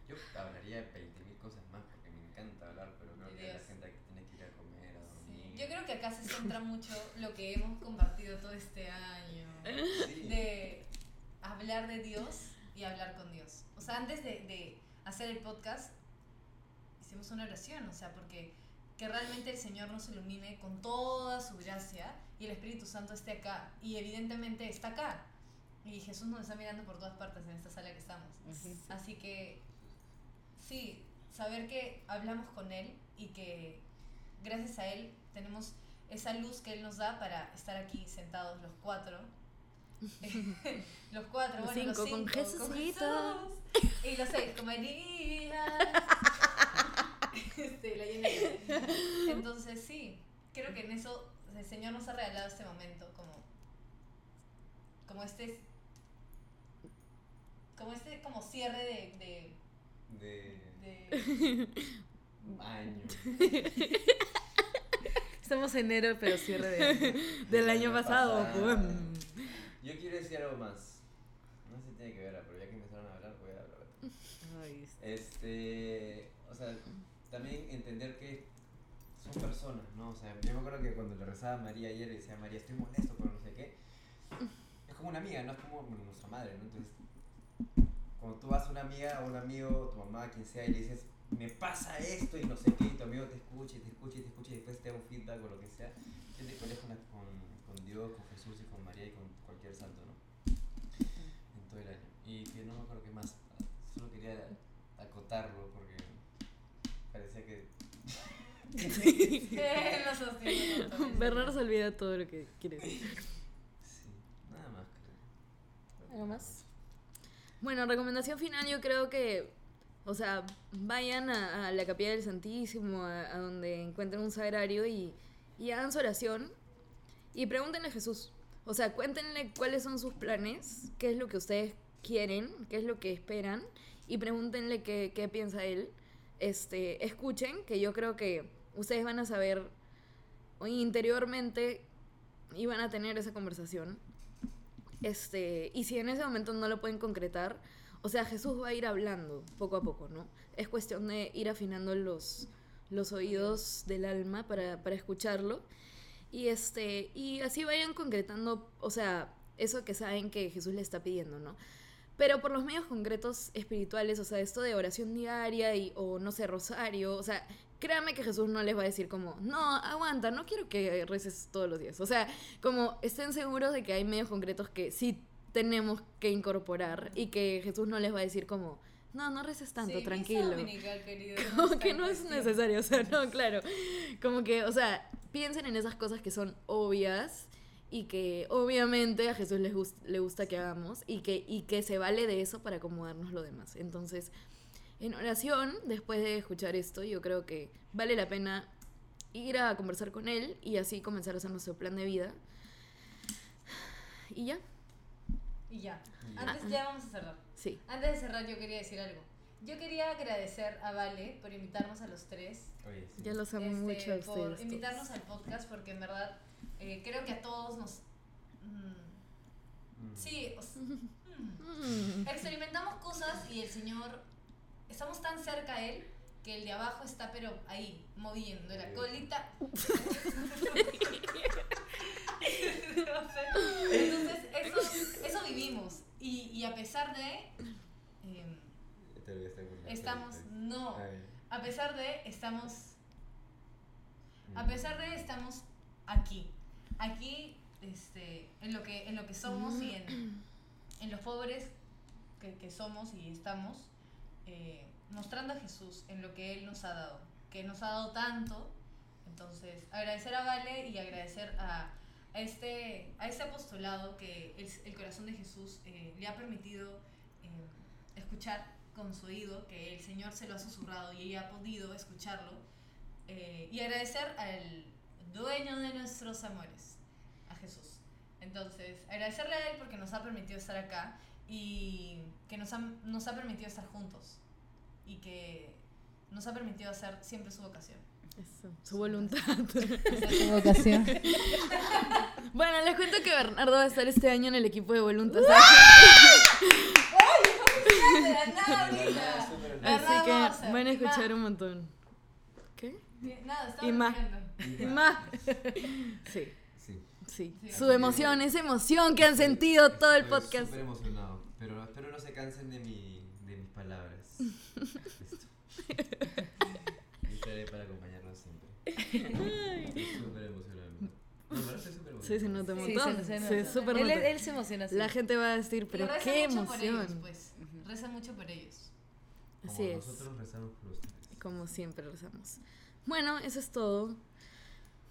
Yo hablaría de 20.000 cosas más porque me encanta hablar, pero creo De que la Dios. gente que tiene que ir a comer, a dormir. Yo creo que acá se centra mucho lo que hemos compartido todo este año. Sí. de hablar de Dios y hablar con Dios. O sea, antes de, de hacer el podcast, hicimos una oración, o sea, porque que realmente el Señor nos ilumine con toda su gracia y el Espíritu Santo esté acá. Y evidentemente está acá. Y Jesús nos está mirando por todas partes en esta sala que estamos. Así que, sí, saber que hablamos con Él y que gracias a Él tenemos esa luz que Él nos da para estar aquí sentados los cuatro. los cuatro, Los bueno, los cinco, con. Jesús. Y los seis, con María. este, la llena Entonces, sí, creo que en eso el Señor nos ha regalado este momento como, como este como este como cierre de, De de, de año. Estamos en enero, pero cierre de. Del año pasado. Yo quiero decir algo más. No sé si tiene que ver, pero ya que empezaron a hablar, voy a hablar. Ay, Este, o sea, también entender que son personas, ¿no? O sea, yo me acuerdo que cuando le rezaba a María ayer, le decía María, estoy molesto por no sé qué. Es como una amiga, no es como bueno, nuestra madre, ¿no? Entonces, cuando tú vas a una amiga o un amigo, tu mamá, quien sea, y le dices, me pasa esto y no sé qué, y tu amigo te escucha y te escucha y te escucha y después te da un feedback o lo que sea, que te peleas con, con, con Dios, con Jesús y con María y con cualquier santo, ¿no? En todo el año. Y que no me acuerdo qué más, solo quería acotarlo porque parecía que... Bernardo se olvida todo lo que quiere decir. Sí, nada más creo. ¿Algo más? Bueno, recomendación final, yo creo que, o sea, vayan a, la capilla del Santísimo, a, donde encuentren un sagrario y, y hagan su oración y pregúntenle a Jesús. O sea, cuéntenle cuáles son sus planes, qué es lo que ustedes quieren, qué es lo que esperan y pregúntenle qué, qué piensa él. Este, escuchen, que yo creo que ustedes van a saber interiormente y van a tener esa conversación. Este, y si en ese momento no lo pueden concretar, o sea, Jesús va a ir hablando poco a poco, ¿no? Es cuestión de ir afinando los, los oídos del alma para, para escucharlo. Y este, y así vayan concretando, o sea, eso que saben que Jesús le está pidiendo, ¿no? Pero por los medios concretos espirituales, o sea, esto de oración diaria y, o no sé, rosario, o sea, créanme que Jesús no les va a decir como, no, aguanta, no quiero que reces todos los días. O sea, como estén seguros de que hay medios concretos que sí tenemos que incorporar y que Jesús no les va a decir como, no, no reces tanto, Sí, tranquilo. querido, Como que no es necesario, o sea, no, claro. Como que, o sea, piensen en esas cosas que son obvias y que obviamente a Jesús le gusta que hagamos y que, y que se vale de eso para acomodarnos lo demás. Entonces, en oración, después de escuchar esto, yo creo que vale la pena ir a conversar con Él y así comenzar a hacer nuestro plan de vida. Y ya, Y ya. Antes ya vamos a cerrar. sí. Antes de cerrar, yo quería decir algo. Yo quería agradecer a Vale por invitarnos a los tres. Oye, sí. Ya los amo este, mucho a por ustedes. todos. invitarnos al podcast porque en verdad eh, creo que a todos nos... mm, Mm. sí, o Mm. experimentamos cosas y el Señor... Estamos tan cerca a Él que el de abajo está pero ahí, moviendo la colita. Entonces, eso, eso vivimos. Y, y a pesar de... la- estamos... No. Ah. A pesar de, estamos... A Mm. pesar de, estamos aquí. Aquí, este, en lo que, en lo que somos y en, en los pobres que, que somos y estamos, eh, mostrando a Jesús en lo que Él nos ha dado. Que nos ha dado tanto. Entonces, agradecer a Vale y agradecer a, a este, a este apostolado que el, el corazón de Jesús eh, le ha permitido eh, escuchar con su oído, que el Señor se lo ha susurrado y ella ha podido escucharlo. Eh, y agradecer al dueño de nuestros amores, a Jesús. Entonces, agradecerle a Él porque nos ha permitido estar acá y que nos ha, nos ha permitido estar juntos y que nos ha permitido hacer siempre su vocación. Eso, su voluntad. Su vocación. Bueno, les cuento que Bernardo va a estar este año en el equipo de Voluntas. De la nada ahorita. Súper Así que van a escuchar un montón. ¿Qué? Nada, Y más. Y más. Sí, Sí. sí. Sí. Su emoción, esa emoción que han sentido todo el Estoy podcast. Súper emocionado, pero espero no se cansen de, mi, de mis palabras. Listo. Estaré para acompañarlos siempre. Estoy súper emocionado. No, pero estoy súper emocionado. Sí, se nota un Sí, montón. se- se Sí, nota. súper él, nota. él se emociona así. La gente va a decir, pero reza qué mucho por ellos, emoción. pues. Reza mucho por ellos. Como Así es. Nosotros rezamos por ustedes. Como siempre rezamos. Bueno, eso es todo.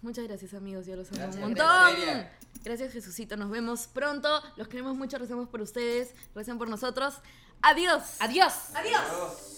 Muchas gracias amigos, yo los amo Gracias, un gracias, montón. Gracias Jesucito, nos vemos pronto. Los queremos mucho, rezamos por ustedes, recen por nosotros. Adiós. Adiós. ¡Adiós!